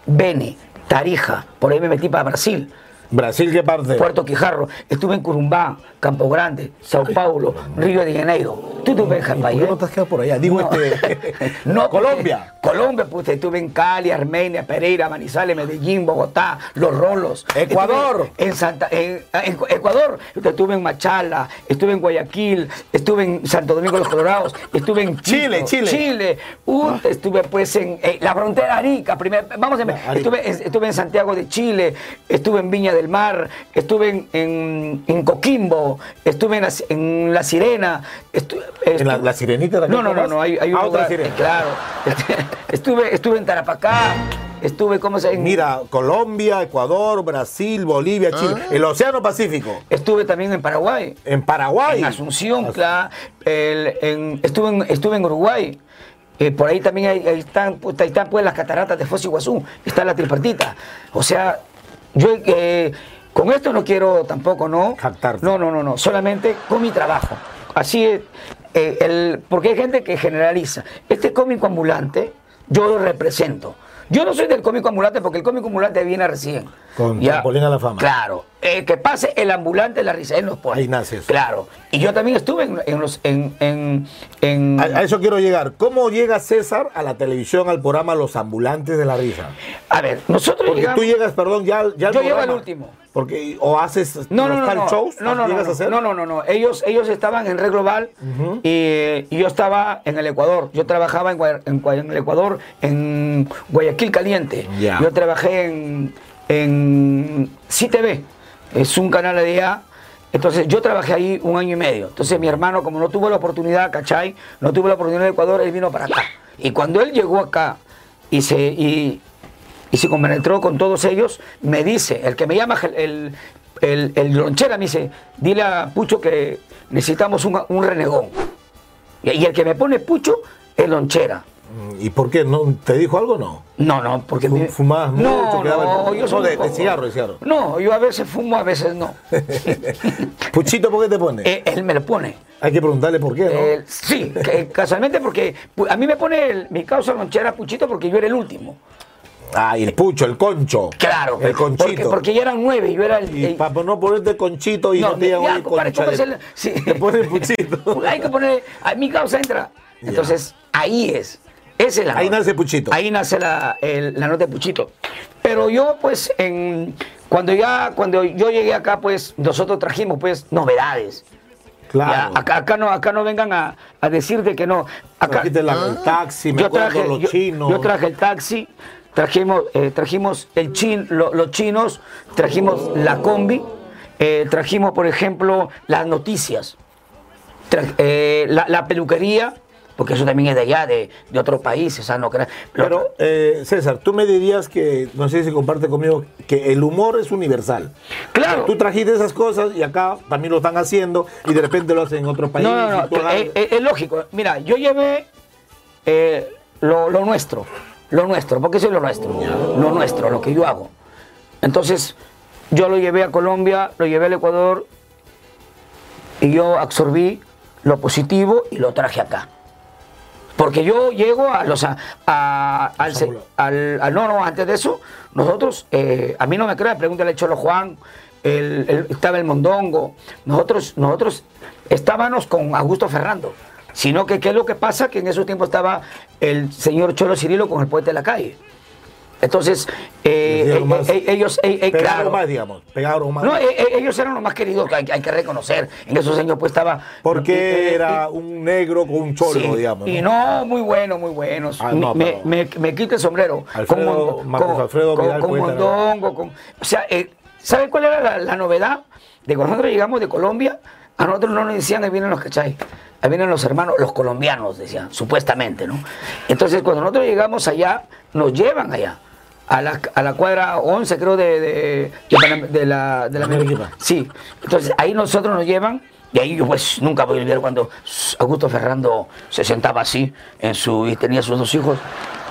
Beni, Tarija. Por ahí me metí para Brasil. ¿Brasil qué parte? Puerto Quijarro, estuve en Curumbá, Campo Grande, Sao Paulo, Río de Janeiro. Tú te ves, ¿Y ¿Por país. qué no te has quedado por allá? Digo, No. este. No, Colombia. Colombia, pues estuve en Cali, Armenia, Pereira, Manizales, Medellín, Bogotá, Los Rolos. Ecuador. Estuve En Santa, en, en Ecuador, estuve en Machala, estuve en Guayaquil, estuve en Santo Domingo de los Colorados, estuve en Chile, Quito, Chile. Chile. Uh, estuve pues en eh, la frontera Arica, primer, vamos a ver, estuve, en- estuve en Santiago de Chile, estuve en Viña del Mar, estuve en, en, en Coquimbo, estuve en la, en La Sirena, estu- ¿En la, la sirenita también? no, no, no, no, hay, hay un Ah, otra sirena. eh, claro. Estuve, estuve en Tarapacá, estuve, ¿cómo se llama? Mira, Colombia, Ecuador, Brasil, Bolivia, Chile. Ah. El Océano Pacífico. Estuve también en Paraguay, En Paraguay. en Asunción, claro. Estuve, en, estuve en Uruguay. Eh, por ahí también hay- ahí están, ahí están pues las cataratas de Foz y Iguazú, está la tripartita. O sea, yo eh, con esto no quiero tampoco, ¿no? Jactarte. No, no, no, no, solamente con mi trabajo. Así es, eh, el, porque hay gente que generaliza. Este cómico ambulante, yo lo represento. Yo no soy del cómico ambulante porque el cómico ambulante viene recién. Con trampolín a la fama. Claro. Eh, que pase el ambulante la risa, él nos pone. Ahí naces. Claro. Y yo también estuve en, en los. En, en, en- A, a eso quiero llegar. ¿Cómo llega César a la televisión, al programa Los Ambulantes de la Risa? a ver, nosotros Porque llegamos- tú llegas, perdón, ya, ya al Yo llego programa. al último. Porque, o haces No, no, no, no. shows, no, no, no, a hacer. no, no, no, no. Ellos, ellos estaban en Red Global y, y yo estaba en el Ecuador. Yo trabajaba en, en el Ecuador, en Guayaquil Caliente. Ya. Yo trabajé en, en CTV, es un canal de allá. Entonces yo trabajé ahí un año y medio. Entonces mi hermano, como no tuvo la oportunidad, ¿cachai? No tuvo la oportunidad en Ecuador, él vino para acá. Y cuando él llegó acá y se, y, y se compenetró con todos ellos, me dice, el que me llama el, el, el, lonchera, me dice, dile a Pucho que necesitamos un, un renegón. Y, y el que me pone Pucho es lonchera. Mm, ¿Y por qué? ¿No, ¿Te dijo algo o no? No, no, porque... Fu- me- fumabas mucho, no, el- yo soy de- de cigarro, de cigarro. No, yo a veces fumo, a veces no. Puchito, ¿por qué te pone? Eh, él me lo pone. Hay que preguntarle por qué, ¿no? Eh, sí, que- casualmente porque a mí me pone el- mi causa lonchera Puchito porque yo era el último. Ah, y el pucho, el concho. Claro, El conchito. porque ya eran nueve y yo era el. Y el- para no ponerte conchito y no, te digan, concha ¿cómo de- es el- sí. Te pones puchito. Hay que poner. A mi causa entra. Entonces, ahí es. Esa es la Ahí nota. nace Puchito. Ahí nace la, el- la nota de Puchito. Pero yo, pues, en, cuando ya, cuando yo llegué acá, pues, nosotros trajimos, pues, novedades. Claro. Ya, acá, acá no, acá no vengan a, a decir de que no. Acá, Trajiste la- el taxi, me yo acuerdo, traje, los yo- chinos. yo traje el taxi, trajimos, eh, trajimos el chin, lo- los chinos, trajimos la combi, eh, trajimos, por ejemplo, las noticias, eh, la, la peluquería, porque eso también es de allá, de, de otros países, o sea, no Pero, César, tú me dirías que, no sé si comparte conmigo, que el humor es universal. Claro. Tú trajiste esas cosas y acá también lo están haciendo y de repente lo hacen en otro país. No, no, no, eh, es lógico. Mira, yo llevé lo, lo nuestro, lo nuestro, porque eso es lo nuestro, lo nuestro, lo que yo hago. Entonces, yo lo llevé a Colombia, lo llevé al Ecuador y yo absorbí lo positivo y lo traje acá. Porque yo llego a los a, a- al, se- al- al- no, no, antes de eso, nosotros, eh, a mí no me crean, pregúntale a Cholo Juan, el- el- estaba el Mondongo, nosotros, nosotros estábamos con Augusto Fernando, sino que qué es lo que pasa, que en esos tiempos estaba el señor Cholo Cirilo con el poeta de la calle. Entonces, eh, eh, más- eh, ellos, eh, pegaron claro, más, digamos. Pegaron más. no, ellos eran los más queridos, que hay, hay que reconocer. En esos años pues estaba... porque era un negro con un cholo, Sí, digamos. Y ¿no? muy bueno, muy buenos. Ah, no, me, me, me quita el sombrero. Alfredo- con, Marcos con- Alfredo con- Vidal, con mondongo, con- o sea, eh, ¿sabe cuál era la, la novedad? De cuando nosotros llegamos de Colombia, a nosotros no nos decían ahí vienen los cachai, ahí vienen los hermanos, los colombianos, decían, supuestamente, ¿no? Entonces, cuando nosotros llegamos allá, nos llevan allá. A la, a la cuadra 11, creo, de, de, de de la, de la. Sí, entonces ahí nosotros nos llevan y ahí yo pues nunca voy a olvidar cuando Augusto Ferrando se sentaba así en su y tenía sus dos hijos.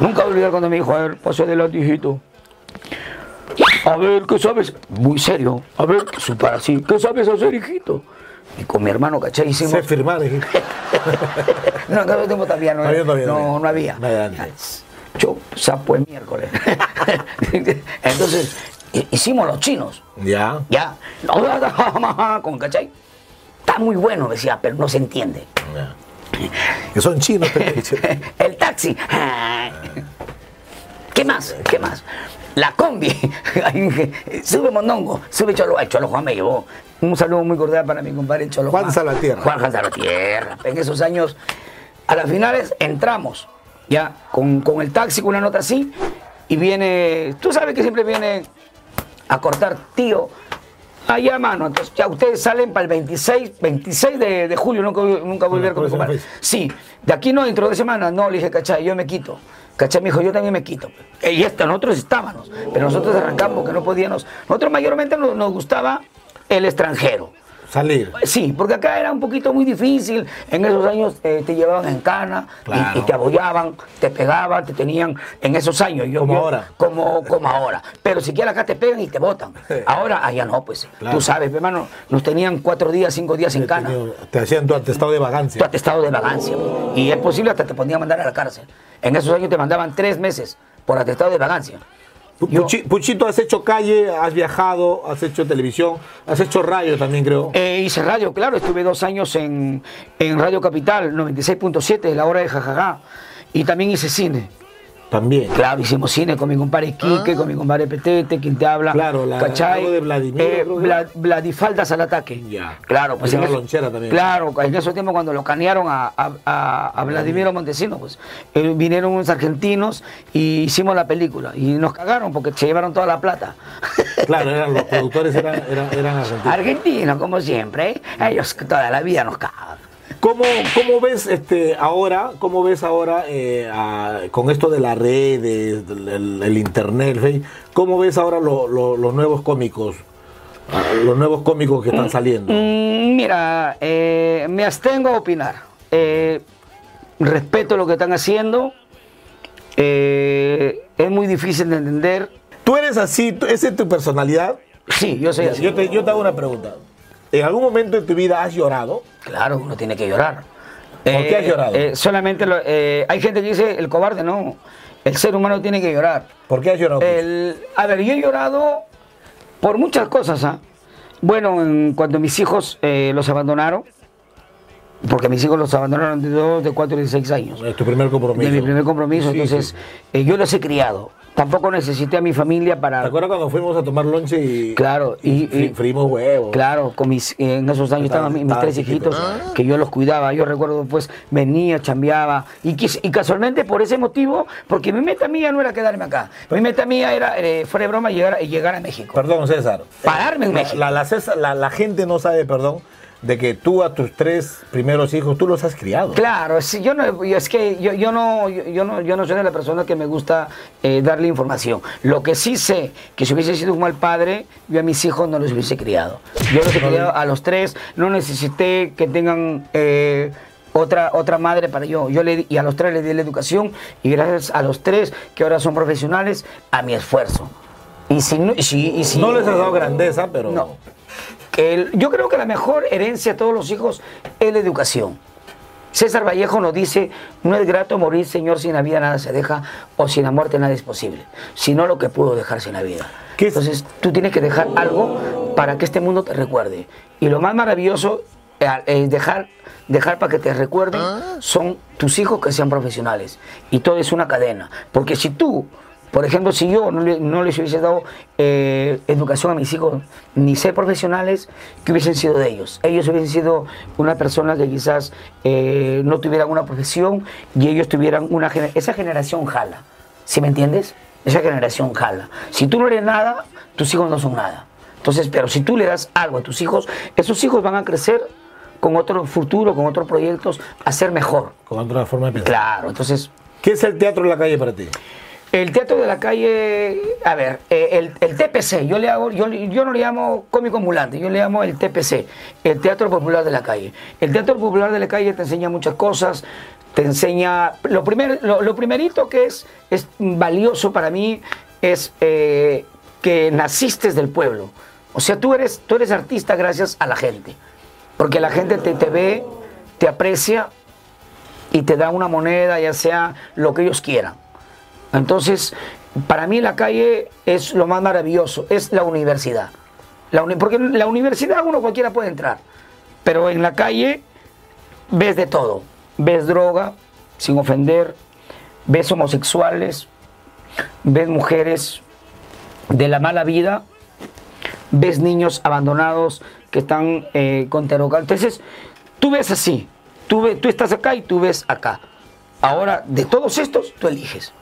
Nunca voy a olvidar cuando me dijo, a ver, pase adelante, hijito. A ver, ¿qué sabes? Muy serio. A ver, su para así. ¿Qué sabes hacer, hijito? Y con mi hermano, ¿cachai? Hicimos... Sé firmar, dijiste. No, en aquel tiempo todavía no, Todavía, todavía, no, no había. No había. Yo, sapo el miércoles. Entonces, hi- hicimos los chinos. Ya. Ya. Con cachai. Está muy bueno, decía, pero no se entiende. ya. Que son chinos, El taxi. ¿Qué más? ¿Qué más? La combi. sube Mondongo, sube Cholo. Ay, Cholo Juan me llevó. Un saludo muy cordial para mi compadre Cholo Juan Salvatierra. Juan Juan Salvatierra. En esos años, a las finales entramos, ya, con, con el taxi, con una nota así, y viene, tú sabes que siempre viene a cortar tío. Allá, mano, entonces ya ustedes salen para el 26, 26 de, de julio, nunca, nunca voy a ver con mi próxima compadre. Sí, de aquí no, dentro de semana, no, le dije, cachai, yo me quito. Cachai me dijo, yo también me quito. Y esta, nosotros estábamos, pero nosotros arrancamos porque no podíamos. Nosotros mayormente nos gustaba el extranjero. Salir. Sí, porque acá era un poquito muy difícil. En esos años eh, te llevaban en cana y- Claro. y, te abollaban, te pegaban, te tenían en esos años. Yo- Como yo- ahora. Como, como ahora. Pero siquiera acá te pegan y te botan. Ahora, allá no, pues. Claro. Tú sabes, hermano, nos tenían cuatro días, cinco días en cana. Te hacían tu atestado de Tu vagancia. atestado de vagancia. Y es posible hasta te podían mandar a la cárcel. En esos años te mandaban tres meses por atestado de vagancia. Puchi- Puchito, has hecho calle, has viajado, has hecho televisión, has hecho radio también, creo. Eh, hice radio, claro, estuve dos años en, en Radio Capital, 96.7, la hora de jajaja. Y también hice cine. También. Claro, hicimos cine con mi compadre Quique, con mi compadre Petete, quien te habla. Ah. Claro, la- algo de Vladimir, Eh, Vla- Vladifaldas al ataque. Ya. Claro, pues en la eso- lonchera también. Claro, en esos tiempos cuando lo canearon a, a, a- a Vladimiro Montesino, pues eh, vinieron unos argentinos y hicimos la película. Y nos cagaron porque se llevaron toda la plata. Claro, eran, los productores eran, eran, eran argentinos. Argentinos, como siempre, ¿eh? ellos toda la vida nos cagan. ¿Cómo, cómo ves este ahora, cómo ves ahora eh, a- con esto de la red, de- el, el internet, cómo ves ahora lo- lo- los nuevos cómicos, ah, los nuevos cómicos que están saliendo? Mm, Mira, eh, me abstengo a opinar. Eh, respeto lo que están haciendo. Es muy difícil de entender. Tú eres así, esa es tu personalidad. Sí, yo soy así. Yo te, yo te hago una pregunta. ¿En algún momento de tu vida has llorado? Claro, uno tiene que llorar. ¿Por qué has llorado? solamente lo- eh, hay gente que dice el cobarde, no. El ser humano tiene que llorar. ¿Por qué has llorado? El, a ver, yo he llorado por muchas cosas. ¿ah? Bueno, en- cuando mis hijos eh, los abandonaron, porque mis hijos los abandonaron de 2, de 4 y de 6 años. Es tu primer compromiso. De mi primer compromiso, Sí, entonces sí. eh, yo los he criado. Tampoco necesité a mi familia para... ¿Te acuerdas cuando fuimos a tomar lonche y, Claro, y- y- huevos? Claro, con mis, en esos años Estaban- mis, tres chiquitos. hijitos que yo los cuidaba. Yo recuerdo, pues, venía, chambeaba. Y, y casualmente por ese motivo, porque mi meta mía no era quedarme acá. Mi meta mía era, eh, fuera de broma, llegar, llegar a México. Perdón, César. Pararme en México. La, la César- la- la gente no sabe, perdón, de que tú a tus tres primeros hijos, tú los has criado. Claro, sí, yo no, yo- es que yo, yo no, yo, yo no, yo no soy de la persona que me gusta eh, darle información. Lo que sí sé, que si hubiese sido un mal padre, yo a mis hijos no los hubiese criado. Yo los he criado a los tres, no necesité que tengan eh, otra, otra madre para yo. Yo le di- y a los tres les di la educación y gracias a los tres que ahora son profesionales, a mi esfuerzo. Y si no, y si, y si- No les has dado grandeza, pero... No. El- yo creo que la mejor herencia a todos los hijos es la educación. César Vallejo nos dice, no es grato morir, Señor, sin la vida nada se deja, o sin la muerte nada es posible, sino lo que pudo dejar sin la vida. ¿Qué es? Entonces, tú tienes que dejar algo para que este mundo te recuerde. Y lo más maravilloso eh, es dejar, dejar para que te recuerden son tus hijos que sean profesionales. Y todo es una cadena. Porque si tú, por ejemplo, si yo no, le- no les hubiese dado eh, educación a mis hijos, ni ser profesionales, ¿qué hubiesen sido de ellos? Ellos hubiesen sido una persona que quizás eh, no tuvieran una profesión y ellos tuvieran una... gener- Esa generación jala, ¿sí me entiendes? Esa generación jala. Si tú no eres nada, tus hijos no son nada. Entonces, pero si tú le das algo a tus hijos, esos hijos van a crecer con otro futuro, con otros proyectos, a ser mejor. Con otra forma de pensar. Claro, entonces ¿Qué es el teatro en la calle para ti? El teatro de la calle, a ver, eh, el, TPC, yo le hago, yo, yo no le llamo cómico ambulante, yo le llamo el TPC, el Teatro Popular de la Calle. El Teatro Popular de la Calle te enseña muchas cosas, te enseña, lo, primer, lo primerito que es, es valioso para mí es eh, que naciste del pueblo. O sea, tú eres, tú eres artista gracias a la gente, porque la gente te, te ve, te aprecia y te da una moneda, ya sea lo que ellos quieran. Entonces, para mí la calle es lo más maravilloso, es la universidad. La uni- porque en la universidad uno cualquiera puede entrar, pero en la calle ves de todo. Ves droga, sin ofender, ves homosexuales, ves mujeres de la mala vida, ves niños abandonados que están eh, con terocal. Entonces, tú ves así, tú, ve- tú estás acá y tú ves acá. Ahora, de todos estos, tú eliges.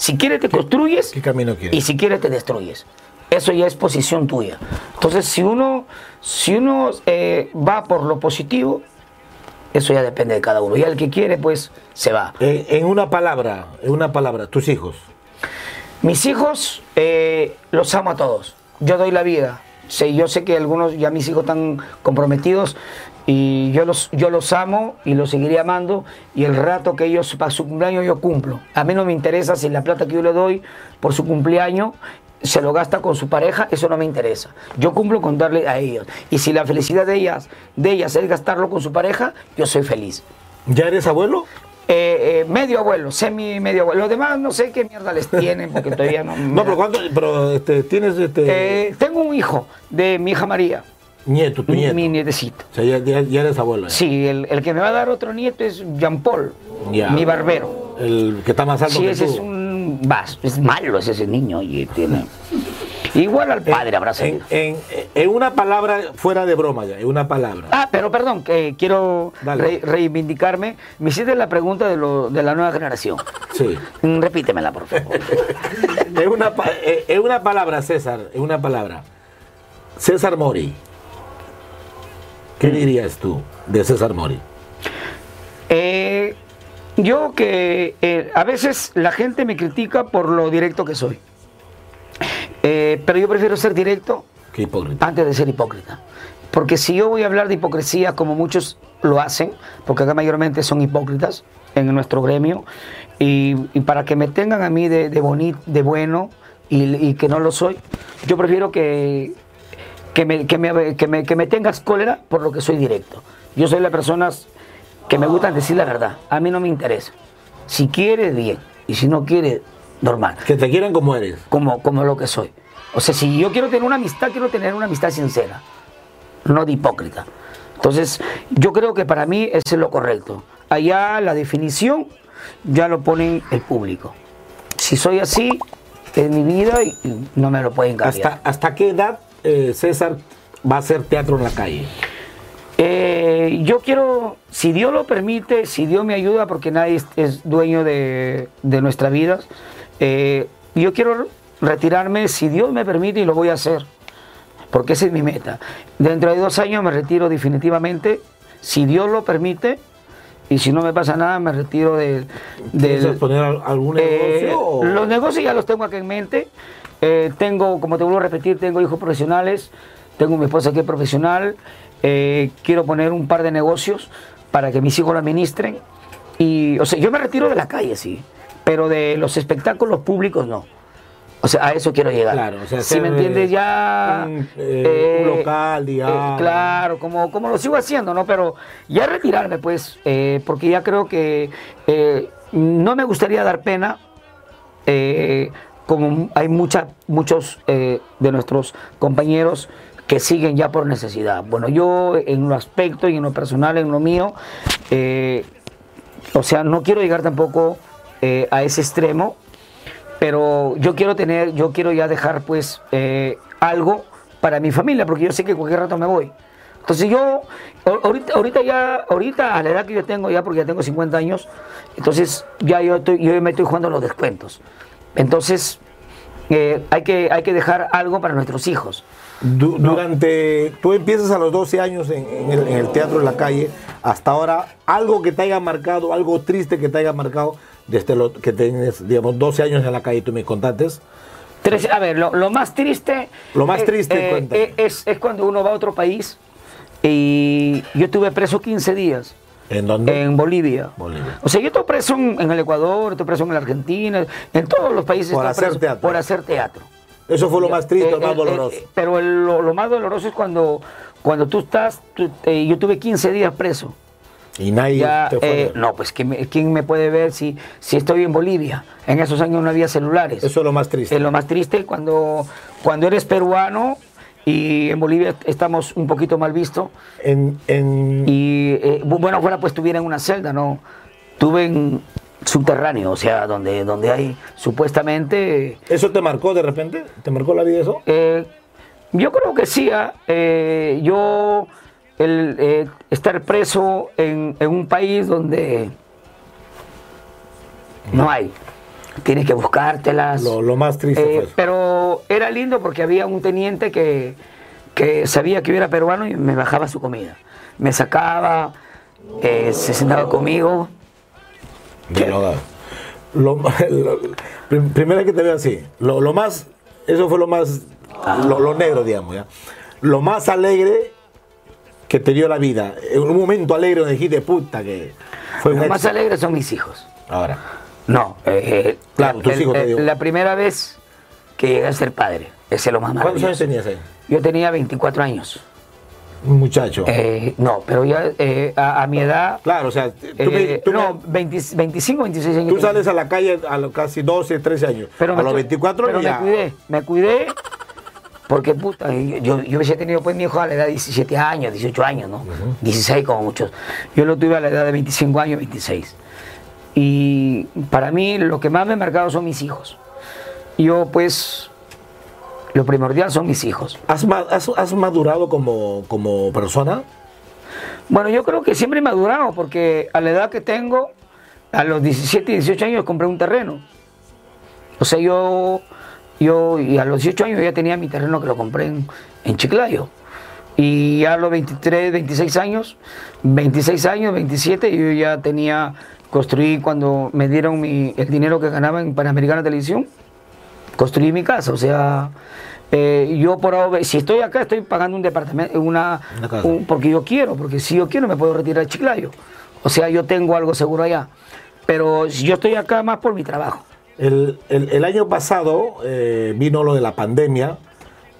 Si quieres te construyes qué camino quieres? y si quieres te destruyes. Eso ya es posición tuya. Entonces, si uno, si uno eh, va por lo positivo, eso ya depende de cada uno. Y el que quiere, pues, se va. En, en una palabra, en una palabra, tus hijos. Mis hijos, eh, los amo a todos. Yo doy la vida. Sí, yo sé que algunos, ya mis hijos están comprometidos y yo los, yo los amo y los seguiré amando y el rato que ellos, para su cumpleaños, yo cumplo. A mí no me interesa si la plata que yo le doy por su cumpleaños se lo gasta con su pareja, eso no me interesa. Yo cumplo con darle a ellos. Y si la felicidad de ellas, de ellas es gastarlo con su pareja, yo soy feliz. ¿Ya eres abuelo? Eh, eh, medio abuelo, semi medio abuelo. Los demás no sé qué mierda les tienen porque todavía no. No, pero ¿cuánto? Pero este, tienes este Eh, tengo un hijo de mi hija María, nieto, tu nieto. mi nietecito. O sea, ya, ya- ya eres abuelo. ya. Sí, el, el que me va a dar otro nieto es Jean Paul, Ya. mi barbero. El que está más alto Sí, que ese tú. es un. vas, es malo es ese niño. Y tiene, igual al padre habrá en, salido. en, en una palabra, fuera de broma ya, en una palabra. Ah, pero perdón, que quiero re- reivindicarme. Me hiciste la pregunta de, lo, de la nueva generación. Sí. Mm, Repítemela, por favor. En una, en una palabra, César, en una palabra. César Mori. ¿Qué dirías tú de César Mori? Eh, yo que eh, a veces la gente me critica por lo directo que soy. Eh, pero yo prefiero ser directo Qué hipócrita. antes de ser hipócrita. Porque si yo voy a hablar de hipocresía como muchos lo hacen, porque acá mayormente son hipócritas en nuestro gremio, y, y para que me tengan a mí de, de, boni- de bueno y, y que no lo soy, yo prefiero que, que me, que, me, que, me, que me tengas cólera por lo que soy directo. Yo soy la persona que me gusta decir la verdad. A mí no me interesa. Si quiere, bien. Y si no quiere, normal. Que te quieran como eres. Como, como lo que soy. O sea, si yo quiero tener una amistad, quiero tener una amistad sincera. No de hipócrita. Entonces, yo creo que para mí eso es lo correcto. Allá la definición ya lo ponen el público. Si soy así, es mi vida y y no me lo pueden cambiar. ¿Hasta, ¿Hasta qué edad eh, César va a hacer teatro en la calle? Eh, yo quiero, si Dios lo permite, si Dios me ayuda, porque nadie es, es dueño de, de nuestra vida, eh, yo quiero retirarme, si Dios me permite, y lo voy a hacer, porque esa es mi meta. Dentro de dos años me retiro definitivamente, si Dios lo permite, y si no me pasa nada, me retiro del... del- ¿Piensas poner al- algún negocio? los negocios ya los tengo acá en mente. Eh, tengo, como te vuelvo a repetir, tengo hijos profesionales. Tengo mi esposa que es profesional. eh, quiero poner un par de negocios para que mis hijos lo administren. Y, o sea, yo me retiro de la calle, sí. Pero de los espectáculos públicos, no. O sea, a eso quiero llegar. Claro, o sea, si me entiendes, ya. un, eh, un local, digamos. claro, como, como lo sigo haciendo, ¿no? Pero ya retirarme, pues, eh, porque ya creo que eh, no me gustaría dar pena, eh, como hay mucha, muchos eh, de nuestros compañeros que siguen ya por necesidad. Bueno, yo en lo aspecto y en lo personal, en lo mío, eh, o sea, no quiero llegar tampoco eh, a ese extremo, pero yo quiero tener, yo quiero ya dejar pues algo para mi familia, porque yo sé que cualquier rato me voy. Entonces yo, ahor- ahorita, ya, ahorita a la edad que yo tengo ya, porque ya tengo 50 años, entonces ya yo, estoy, yo me estoy jugando los descuentos. Entonces eh, hay, que, hay que dejar algo para nuestros hijos. Du- durante, tú empiezas a los 12 años en, en el, en el teatro en la calle, hasta ahora, algo que te haya marcado, algo triste que te haya marcado desde lo que tienes, digamos, 12 años en la calle, tú me contaste. A ver, lo, lo más triste. Lo más eh, triste, eh, eh, es, es cuando uno va a otro país y yo estuve preso 15 días. ¿En dónde? En Bolivia. Bolivia. O sea, yo estoy preso en, el Ecuador, estoy preso en la Argentina, en todos los países. Por hacer teatro. Por hacer teatro. Eso fue lo más triste, Eh, lo más eh, doloroso. eh, pero el- lo, lo más doloroso es cuando, cuando tú estás, tú- eh, yo tuve 15 días preso. y nadie Ya, te fue eh, no, pues ¿quién me, quién me puede ver si, si estoy en Bolivia? En esos años no había celulares. Eso es lo más triste. Es lo más triste cuando, cuando eres peruano y en Bolivia estamos un poquito mal visto. En, en- bueno, fuera pues tuviera en una celda, ¿no? Tuve en subterráneo, o sea, donde, donde hay supuestamente... ¿Eso te marcó de repente? ¿Te marcó la vida eso? eh, yo creo que sí, ¿ah? Eh, yo el eh, estar preso en, en un país donde no hay, tienes que buscártelas. Lo, lo más triste Eh, fue eso. pero era lindo porque había un teniente que, que sabía que yo era peruano y me bajaba su comida. Me sacaba, se sentaba conmigo. Dialogado. Lo, lo- prim- primera que te veo así, lo, lo más, eso fue lo más, lo, lo negro, digamos, ¿ya? Lo más alegre que te dio la vida, en un momento alegre donde dijiste, puta, que fue Los más éxito". alegres son mis hijos. Ahora, No, eh, eh, Claro, la, tus el- hijos te digo. la primera vez que llegué a ser padre, ese es lo más ¿cuántos años maravilloso. tenías ahí? Yo tenía 24 años. Un muchacho. Eh, no, pero ya eh, a, a mi edad... claro, o sea, tú, eh, tú no, 20 25, 26 años. tú sales a la calle a los casi 12, 13 años. Pero a los estoy- 24 pero ya. me cuidé, me cuidé porque puta, yo, yo, hubiese tenido pues mi hijo a la edad de 17 años, 18 años, ¿no? 16 como muchos. Yo lo tuve a la edad de 25 años, 26. Y para mí lo que más me ha marcado son mis hijos. Yo pues, lo primordial son mis hijos. ¿Has, has- has madurado como, como persona? Bueno, yo creo que siempre he madurado porque a la edad que tengo, a los 17 y 18 años compré un terreno. O sea, yo, yo y a los 18 años ya tenía mi terreno que lo compré en, en Chiclayo. Y a los 23, 26 años, 26 años, 27, yo ya tenía, construí cuando me dieron mi- el dinero que ganaba en Panamericana Televisión, construí mi casa. O sea, eh, yo por ahora, si estoy acá, estoy pagando un departamento, una, un- porque yo quiero, porque si yo quiero me puedo retirar de Chiclayo. O sea, yo tengo algo seguro allá. Pero si yo estoy acá más por mi trabajo. El, el- el año pasado eh, vino lo de la pandemia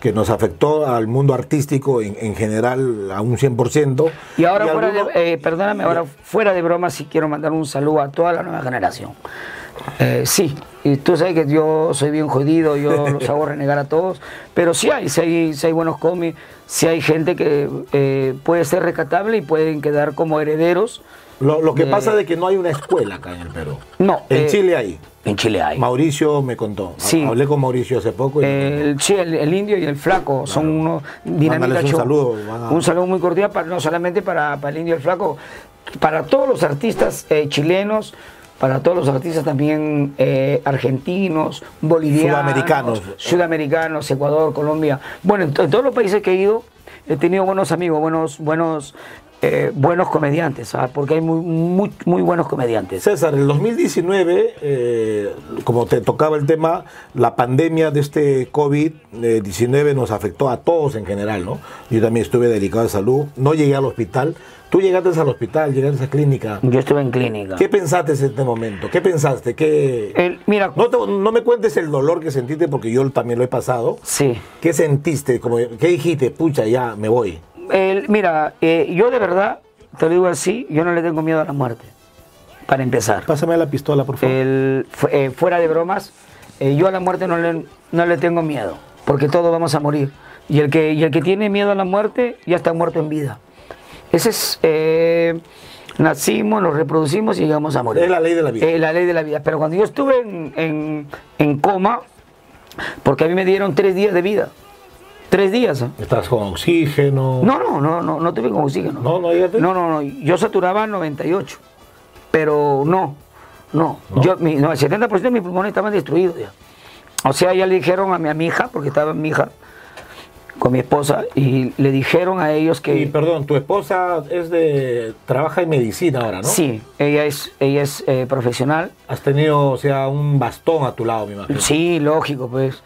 que nos afectó al mundo artístico en, en general a un 100%. Y ahora, fuera de, eh, perdóname, ahora fuera de broma, sí quiero mandar un saludo a toda la nueva generación. Eh, sí, y tú sabes que yo soy bien jodido, yo los hago renegar a todos, pero sí hay, sí hay, sí hay buenos cómics, sí hay gente que eh, puede ser rescatable y pueden quedar como herederos. Lo, lo que de- pasa es que no hay una escuela acá en el Perú. No, En eh, Chile hay. En Chile hay. Mauricio me contó. Sí. Hablé con Mauricio hace poco. y. El, sí, el, el indio y el flaco son unos Mándales un saludo, a- Un saludo muy cordial, para, no solamente para, para el indio y el flaco, para todos los artistas eh, chilenos, para todos los artistas también eh, argentinos, bolivianos, Sudamericanos. sudamericanos, Ecuador, Colombia. Bueno, en, to- en todos los países que he ido he tenido buenos amigos, buenos, buenos, eh, buenos comediantes, ¿ah? porque hay muy, muy, muy buenos comediantes. César, el 2019, eh, como te tocaba el tema, la pandemia de este COVID-19 nos afectó a todos en general, ¿no? Yo también estuve delicado de salud, no llegué al hospital. Tú llegaste al hospital, llegaste a clínica. Yo estuve en clínica. ¿Qué pensaste en este momento? ¿Qué pensaste? ¿Qué... El- mira, No, te- no me cuentes el dolor que sentiste porque yo también lo he pasado. sí. ¿Qué sentiste? Como, ¿Qué dijiste? Pucha, ya me voy. Mira, eh, yo de verdad, te lo digo así, yo no le tengo miedo a la muerte, para empezar. Pásame la pistola, por favor. El- eh, fuera de bromas, eh, yo a la muerte no le, no le tengo miedo, porque todos vamos a morir. Y el, que, y el que tiene miedo a la muerte ya está muerto en vida. Ese es, nacimos, nos reproducimos y llegamos a morir. Es la ley de la vida. Eh, la ley de la vida. Pero cuando yo estuve en, en- en coma, porque a mí me dieron tres días de vida. Tres días. ¿eh? Estás con oxígeno. No, no, no, no, no tuve con oxígeno. No, no llegaste. No, no, no. Yo saturaba 98. Pero no, no. ¿No? Yo, mi, no el 70% de mis pulmones estaban destruidos ya. O sea, ya le dijeron a mi, a mi hija, porque estaba mi hija con mi esposa, y le dijeron a ellos que. Y perdón, tu esposa es de trabaja en medicina ahora, ¿no? Sí, ella es, ella es eh, profesional. Has tenido, o sea, un bastón a tu lado, me imagino. Sí, lógico, pues.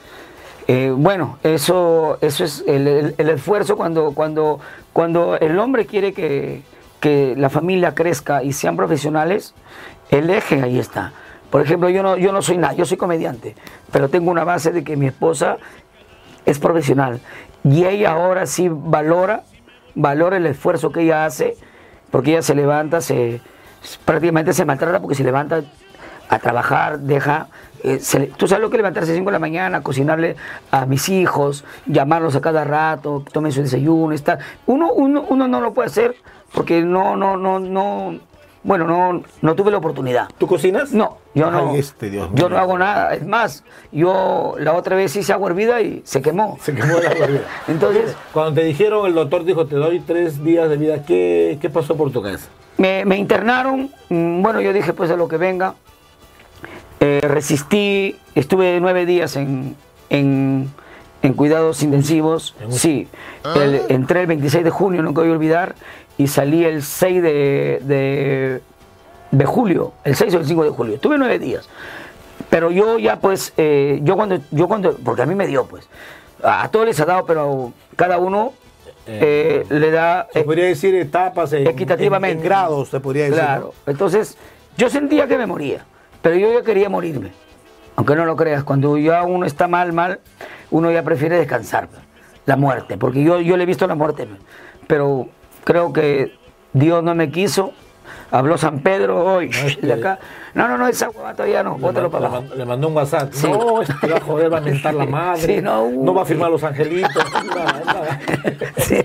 Eh, bueno, eso, eso es el, el- esfuerzo cuando, cuando, cuando el hombre quiere que, que la familia crezca y sean profesionales, el eje ahí está. Por ejemplo, yo no, yo no soy nada, yo soy comediante, pero tengo una base de que mi esposa es profesional y ella ahora sí valora, valora el esfuerzo que ella hace, porque ella se levanta, se prácticamente se maltrata porque se levanta a trabajar, deja, eh, se le- tú sabes lo que levantarse a las 5 de la mañana, cocinarle a mis hijos, llamarlos a cada rato, tomen su desayuno, estar. Uno, uno, uno no lo puede hacer porque no, no, no, no, bueno, no, no tuve la oportunidad. ¿Tú cocinas? No, yo no. Ay, este, Dios yo mío. no hago nada. Es más, yo la otra vez hice agua hervida y se quemó. Se quemó la barriga. Entonces, Cuando te dijeron, el doctor dijo, te doy tres días de vida, ¿qué, qué pasó por tu me, me internaron. mm, Bueno, yo dije, pues a lo que venga. Eh, resistí, estuve nueve días en, en, en cuidados intensivos. Sí, el- entré el 26 de junio, no voy a olvidar, y salí el 6 de, de, de julio, el 6 o el 5 de julio. Tuve nueve días. Pero yo ya pues, eh, yo cuando, yo cuando, porque a mí me dio pues, a, a todos les ha dado, pero cada uno eh, le da... Se eh, podría decir etapas en, equitativamente. en- en grados, se podría decir. Claro. Entonces, yo sentía que me moría, pero yo ya quería morirme. Aunque no lo creas, cuando ya uno está mal, mal, uno ya prefiere descansar, pues, la muerte, porque yo, yo le he visto la muerte, pues. pero creo que Dios no me quiso. Habló San Pedro hoy, de acá. No, no, no, esa huevada todavía no, bótalo para le abajo. le mandó un WhatsApp. Sí. No, este va a joder, va a mentar la madre. Sí, no, uh. va a firmar los angelitos. Sí,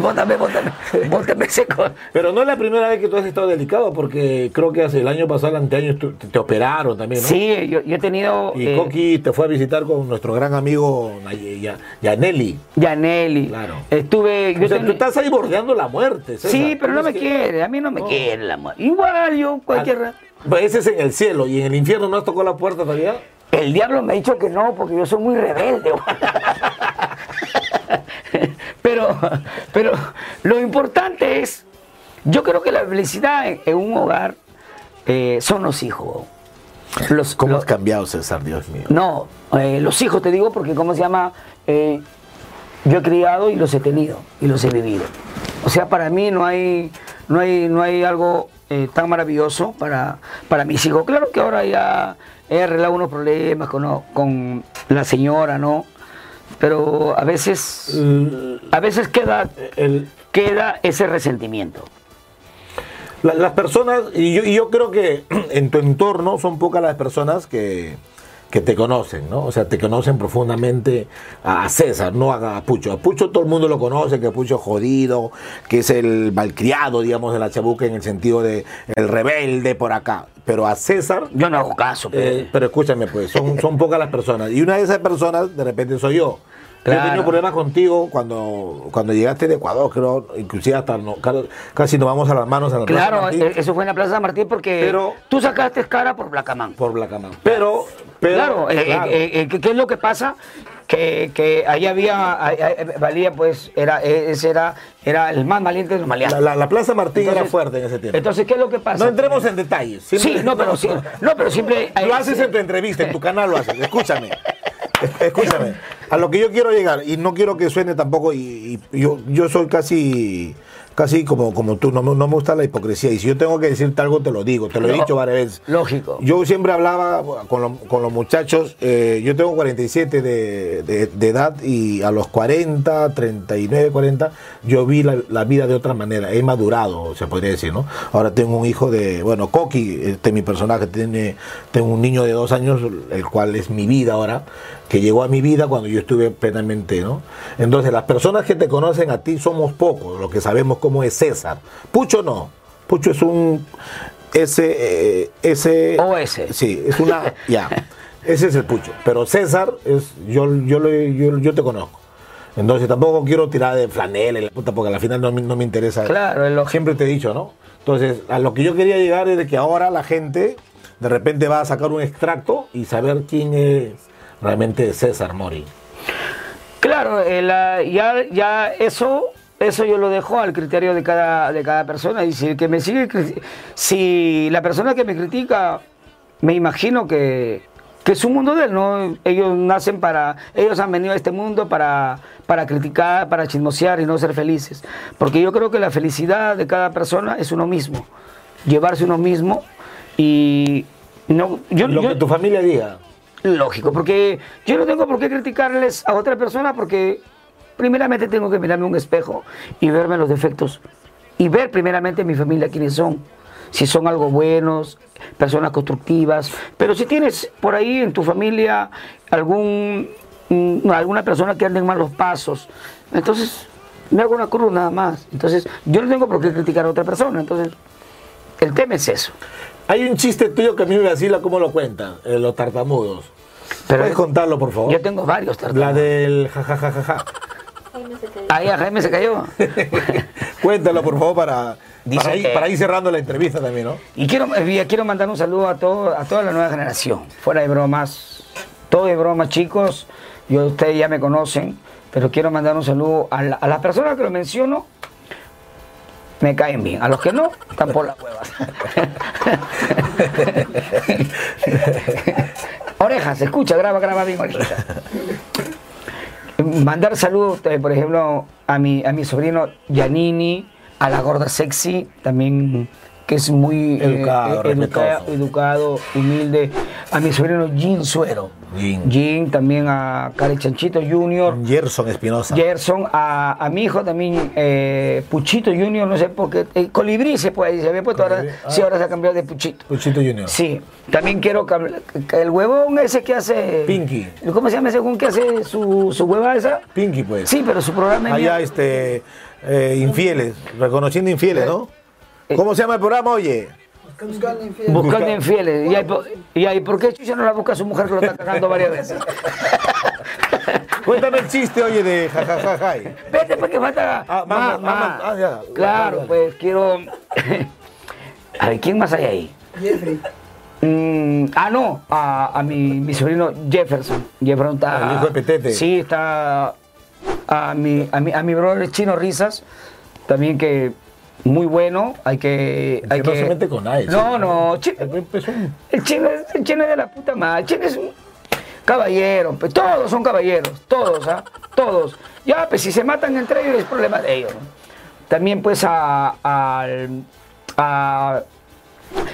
bótame, bótame, bótame seco. Pero no es la primera vez que tú has estado delicado, porque creo que hace el año pasado, el anteaño, te, te operaron también, ¿no? Sí, yo, yo he tenido... Y eh, Coqui te fue a visitar con nuestro gran amigo Yaneli. Yaneli. Claro. Estuve... yo O sea, ten- tú estás ahí bordeando la muerte. César. Sí, pero no me que- quiere, a mí no me quiere la muerte. Igual yo, cualquier rato. Pues ese es en el cielo y en el infierno no has tocado la puerta todavía. El diablo me ha dicho que no, porque yo soy muy rebelde. pero, pero lo importante es, yo creo que la felicidad en, en un hogar eh, son los hijos. Los, ¿Cómo los- has cambiado, César, Dios mío? no, eh, los hijos te digo porque, ¿cómo se llama? Eh, yo he criado y los he tenido y los he vivido. O sea, para mí no hay, no hay, no hay algo eh, tan maravilloso para, para mis hijos. Claro que ahora ya he arreglado unos problemas con, con la señora, ¿no? pero a veces, a veces queda, El- queda ese resentimiento. La- las personas, y yo, y yo creo que en tu entorno son pocas las personas que, que te conocen, ¿no? O sea, te conocen profundamente a, César, no a, a Pucho. A Pucho todo el mundo lo conoce, que Pucho es jodido, que es el malcriado, digamos, de la chabuca en el sentido de el rebelde por acá. Pero a César, Yo no hago caso, pero... eh, pero escúchame, pues, son, son pocas las personas. Y una de esas personas, de repente, soy yo. Yo he tenido problemas contigo cuando, cuando llegaste de Ecuador, creo, inclusive hasta no- casi nos vamos a las manos en la Plaza Claro, Martín. eh, eso fue en la Plaza Martín porque Pero- tú sacaste cara por Blacamán. por Blacamán. Pero, pero claro, eh, claro. eh, eh, ¿qué, es lo que pasa? Que, que ahí había, ahí- ahí valía pues, era, ese era, era el más valiente de los la, maleantes. la- la Plaza Martín era fuerte en ese tiempo. Entonces, ¿qué es lo que pasa? no entremos en detalles. Sí, no, pero sí, no, pero siempre... Lo haces en tu entrevista, en tu canal lo haces. Escúchame. Es- Escúchame. A lo que yo quiero llegar, y no quiero que suene tampoco, y, y yo, yo soy casi casi como, como tú, no, me- no me gusta la hipocresía. Y si yo tengo que decirte algo, te lo digo, te lo he dicho varias veces. Lógico. Yo siempre hablaba con, lo- con los muchachos, eh, yo tengo 47 de, de- de edad y a los 40, 39, 40, yo vi la, la vida de otra manera, he madurado, se podría decir, ¿no? Ahora tengo un hijo de, bueno, Coqui, este mi personaje, tiene, tengo un niño de dos años, el cual es mi vida ahora, que llegó a mi vida cuando yo estuve plenamente, ¿no? Entonces, las personas que te conocen a ti somos pocos, los que sabemos cómo es César. Pucho no, Pucho es un... Ese, eh, ese OS. Sí, es una. ya. Ese es el pucho. Pero César, es yo, yo, lo- yo, yo te conozco. Entonces tampoco quiero tirar de flanela la puta, porque al final no, me- no me interesa. Claro, lógico. Siempre te he dicho, ¿no? Entonces, a lo que yo quería llegar es de que ahora la gente de repente va a sacar un extracto y saber quién es realmente César Mori. Claro, eh, ya, ya eso, eso yo lo dejo al criterio de cada, de cada persona. Y si el que me sigue, si la persona que me critica, me imagino que, que es un mundo de él, ¿no? Ellos nacen para, ellos han venido a este mundo para, para criticar, para chismosear y no ser felices. Porque yo creo que la felicidad de cada persona es uno mismo. Llevarse uno mismo y no, yo, lo yo- que tu familia diga. Lógico, porque yo no tengo por qué criticarles a otra persona porque primeramente tengo que mirarme un espejo y verme los defectos y ver primeramente mi familia quiénes son, si son algo buenos, personas constructivas, pero si tienes por ahí en tu familia algún mm, alguna persona que ande en malos pasos, entonces me hago una cruz nada más. Entonces yo no tengo por qué criticar a otra persona, entonces el tema es eso. Hay un chiste tuyo que a mí me vacila cómo lo cuentan, eh, los tartamudos. Pero- ¿Puedes contarlo, por favor? Yo tengo varios La tartamudos. del jajajaja. Ahí a Jaime se cayó. Cuéntalo, por favor, para, Dice para, ir, que- para ir cerrando la entrevista también, ¿no? Y quiero, eh, quiero mandar un saludo a, todo, a toda la nueva generación. Fuera de bromas, todo de bromas, chicos. Yo, ustedes ya me conocen, pero quiero mandar un saludo a, la- a las personas que lo menciono. Me caen bien. A los que no, están por las huevas. orejas, escucha, graba, graba bien orejas. Mandar saludos, eh, por ejemplo, a mi, a mi sobrino Giannini, a la gorda sexy, también que es muy eh, Educado, eh, educa- respetuoso. educado, humilde, a mi sobrino Jin Suero, Jin, también a Cari Chanchito Junior, Gerson Espinosa. Gerson, a, a mi hijo también, eh, Puchito Junior, no sé por qué, eh, Colibrí se puede, se había puesto ahora, ah. sí, ahora se ha cambiado de Puchito. Puchito Junior. Sí, también quiero que, el huevón ese que hace. Pinky. ¿Cómo se llama ese huevón que hace su, su hueva esa? Pinky, pues. Sí, pero su programa es Allá, mío. este, eh, infieles, reconociendo infieles, ¿no? Eh, ¿Cómo se llama el programa, oye? Buscando busca- infieles. ¿Y, ahí y ahí, por qué Chucha no la busca su mujer que lo está cagando varias veces? Cuéntame el chiste, oye, de jajajaja. Vete, pues que falta. Ah, más, más, ah, ya. Claro, pues quiero. a ver, ¿quién más hay ahí? Jeffrey. Mm, ah, no, a, a mi, mi sobrino Jefferson. Jefferson está. Ah, el hijo de Petete. Sí, está. A mi, a mi, a mi brother Chino Risas, también que muy bueno. Hay que. Hay que no se mete con nadie, No, no, Chino, el chino, es- el chino es de la puta madre. El chino es un caballero. pues, todos son caballeros. Todos, ¿ah? Todos. Ya, pues si se matan entre ellos es problema de ellos. ¿no? También, pues, a. al- a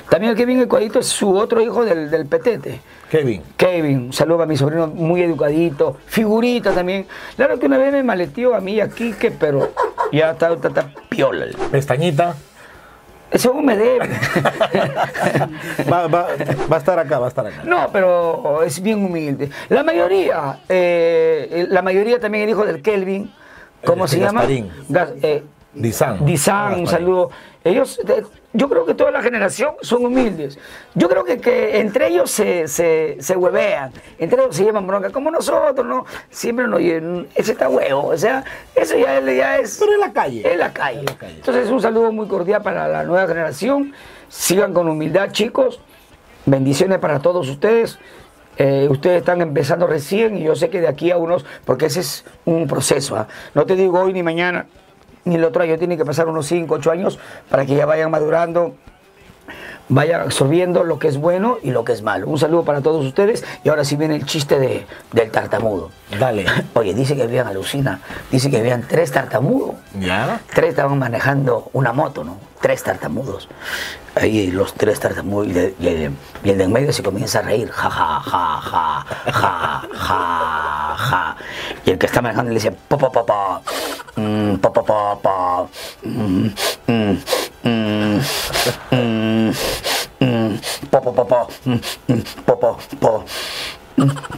También el Kevin Ecuadito es su otro hijo del, del petete. Kevin. Kevin, un saludo a mi sobrino muy educadito, figurita también. Claro que una vez me maleteó a mí y a Quique, pero ya está, está, está piola. Pestañita. Ese aún me debe. Va, va- va a estar acá, va a estar acá. No, pero es bien humilde. La mayoría, eh, la mayoría también el hijo del Kelvin, ¿cómo Este, se llama? Gasparín. Gas- eh, Dizan. Dizan, un saludo. Ellos, de- yo creo que toda la generación son humildes. Yo creo que, que entre ellos se, se, se huevean, entre ellos se llevan bronca, como nosotros, ¿no? Siempre nos llevan, ese está huevo, o sea, eso ya, ya es... Pero en la calle. En la calle. En la calle. Entonces, un saludo muy cordial para la nueva generación. Sigan con humildad, chicos. Bendiciones para todos ustedes. Eh, ustedes están empezando recién y yo sé que de aquí a unos, porque ese es un proceso. ¿ah? No te digo hoy ni mañana, ni el otro año, tiene que pasar unos 5, 8 años para que ya vayan madurando, vayan absorbiendo lo que es bueno y lo que es malo. Un saludo para todos ustedes y ahora sí viene el chiste de, del tartamudo. Dale. Oye, dice que habían alucina, dice que habían tres tartamudos. ¿Ya? Tres estaban manejando una moto, ¿no? Tres tartamudos. Ahí los tres tartamudos y, de- y el, y el de en medio se comienza a reír. Ja, ja, ja, ja, ja, ja, ja. Y el que está manejando le dice, pa, pa, pa, pa, mm, pa, pa, pa, pa, mm, mm,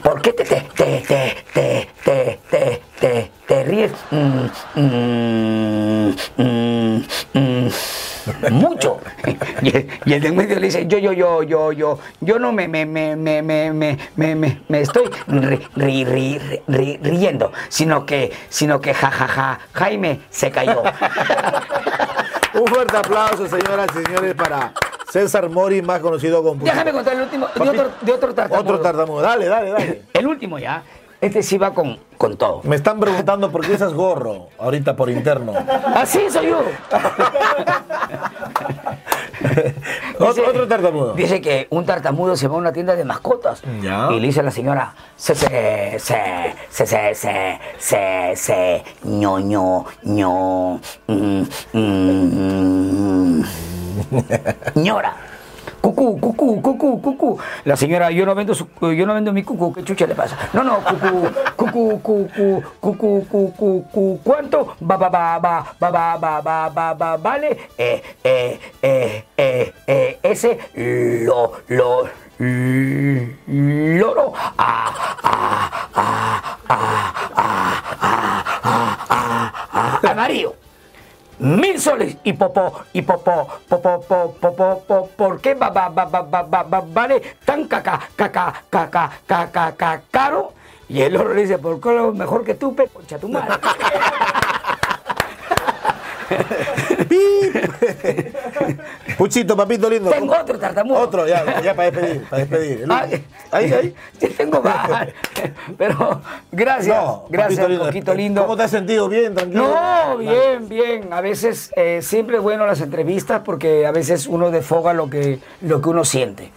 ¿Por qué te, te, te, te, te, te, te, te, te ríes? Mucho. Y el, y el de en medio le dice, yo, yo, yo, yo, yo, yo no me, me, me, me, me, me, me, me, estoy ri- ri- ri- riendo, sino que, sino que, ja, ja, ja, Jaime se cayó. Un fuerte aplauso, señoras y señores, para César Mori, más conocido como Déjame contar el último, de otro, de otro tartamudo. Otro tartamudo. Dale, dale, dale. El último ya. Este sí va con, con todo. Me están preguntando por qué usas gorro ahorita por interno. Así soy yo. otro, otro tartamudo. Dice que un tartamudo se va a una tienda de mascotas Ya. y le dice a la señora, se, se, se, se, se, se, se, se, ño, ño, ño, mm, mm, ñora. Cucú, cucú, cucú, cucú. La señora, yo no vendo yo no vendo mi cucú, ¿qué chucha le pasa? No, no, cucú, cucú, cucú, cucú, cucú, cucú, ¿cuánto? Va, va, va, va, va, va, va, va, va, va, vale, eh, eh, eh, eh, eh, ese, lo, lo, loro, ah, ah, ah, ah, ah, ah, ah, ah, ah, amarillo. Mil soles y popó, y popó, popó, popó, popó, ¿por qué va, va, va, va, va, va, va, vale tan caca, caca, caca, caca, caca, caro? Y el otro le dice, ¿por qué lo mejor que tú, pe, tu madre? Puchito, papito lindo. Tengo otro tartamudo. Otro, ya, ya para despedir, para despedir. Ay, Ahí, ahí. sí, tengo más. Pero gracias, No, gracias, papito lindo. poquito lindo. ¿Cómo te has sentido? ¿Bien? ¿Tranquilo? No, bien, bien. A veces eh, siempre es bueno las entrevistas porque a veces uno defoga lo que, lo que uno siente.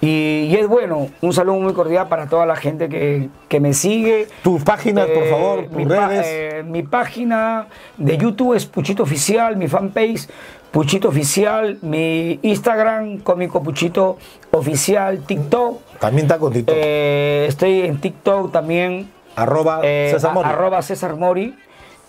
Y, y es bueno. Un saludo muy cordial para toda la gente que, que me sigue. Tus páginas, por Eh, favor, tus mi pa- redes. eh, mi página de YouTube es Puchito Oficial, mi fanpage Puchito Oficial, mi Instagram Cómico Puchito Oficial, TikTok. También está con TikTok. Eh, estoy en TikTok también. arroba Eh, César Mori. arroba César Mori,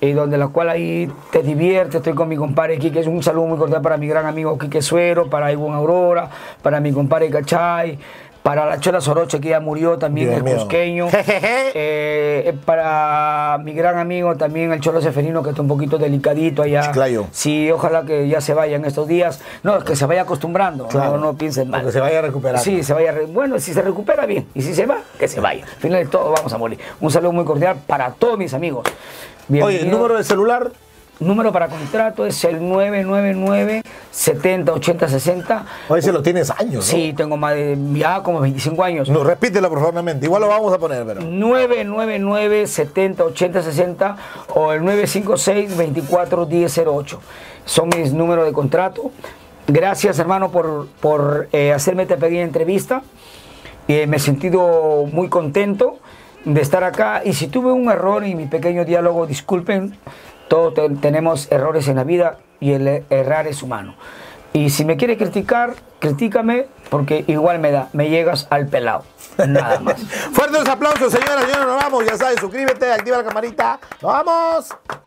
y donde la cual ahí te diviertes, estoy con mi compadre Quique, es un saludo muy cordial para mi gran amigo Quique Suero, para Ivonne Aurora, para mi compadre Cachay, para la Chola Soroche que ya murió también, Dios el mío. cusqueño, eh, para mi gran amigo también el Cholo Seferino que está un poquito delicadito allá. Chiclayo. Sí, ojalá que ya se vaya en estos días, no, que se vaya acostumbrando, Claro. no, no piensen mal. Que se vaya recuperando. Sí, se vaya. Bueno, si se recupera bien. Y si se va, que se vaya. Al final de todo, vamos a morir. Un saludo muy cordial para todos mis amigos. Oye, el Bienvenido. número de celular, Número para contrato es el 999 70 80 60. oye, se lo tienes años, ¿no? Sí, tengo más de ya como 25 años. No, repítelo por favor, nuevamente. Igual lo vamos a poner, pero. 999 70 80 60 o el 956 24 1008. Son mis números de contrato. Gracias, hermano, por, por eh, hacerme esta pequeña entrevista. Eh, me he sentido muy contento de estar acá. Y si tuve un error en mi pequeño diálogo, disculpen. Todos te- tenemos errores en la vida y el errar es humano. Y si me quieres criticar, critícame porque igual me da, me llegas al pelado. Nada más. Fuertes aplausos, señoras señores. Nos vamos. Ya sabes, suscríbete, activa la camarita. ¡Nos vamos!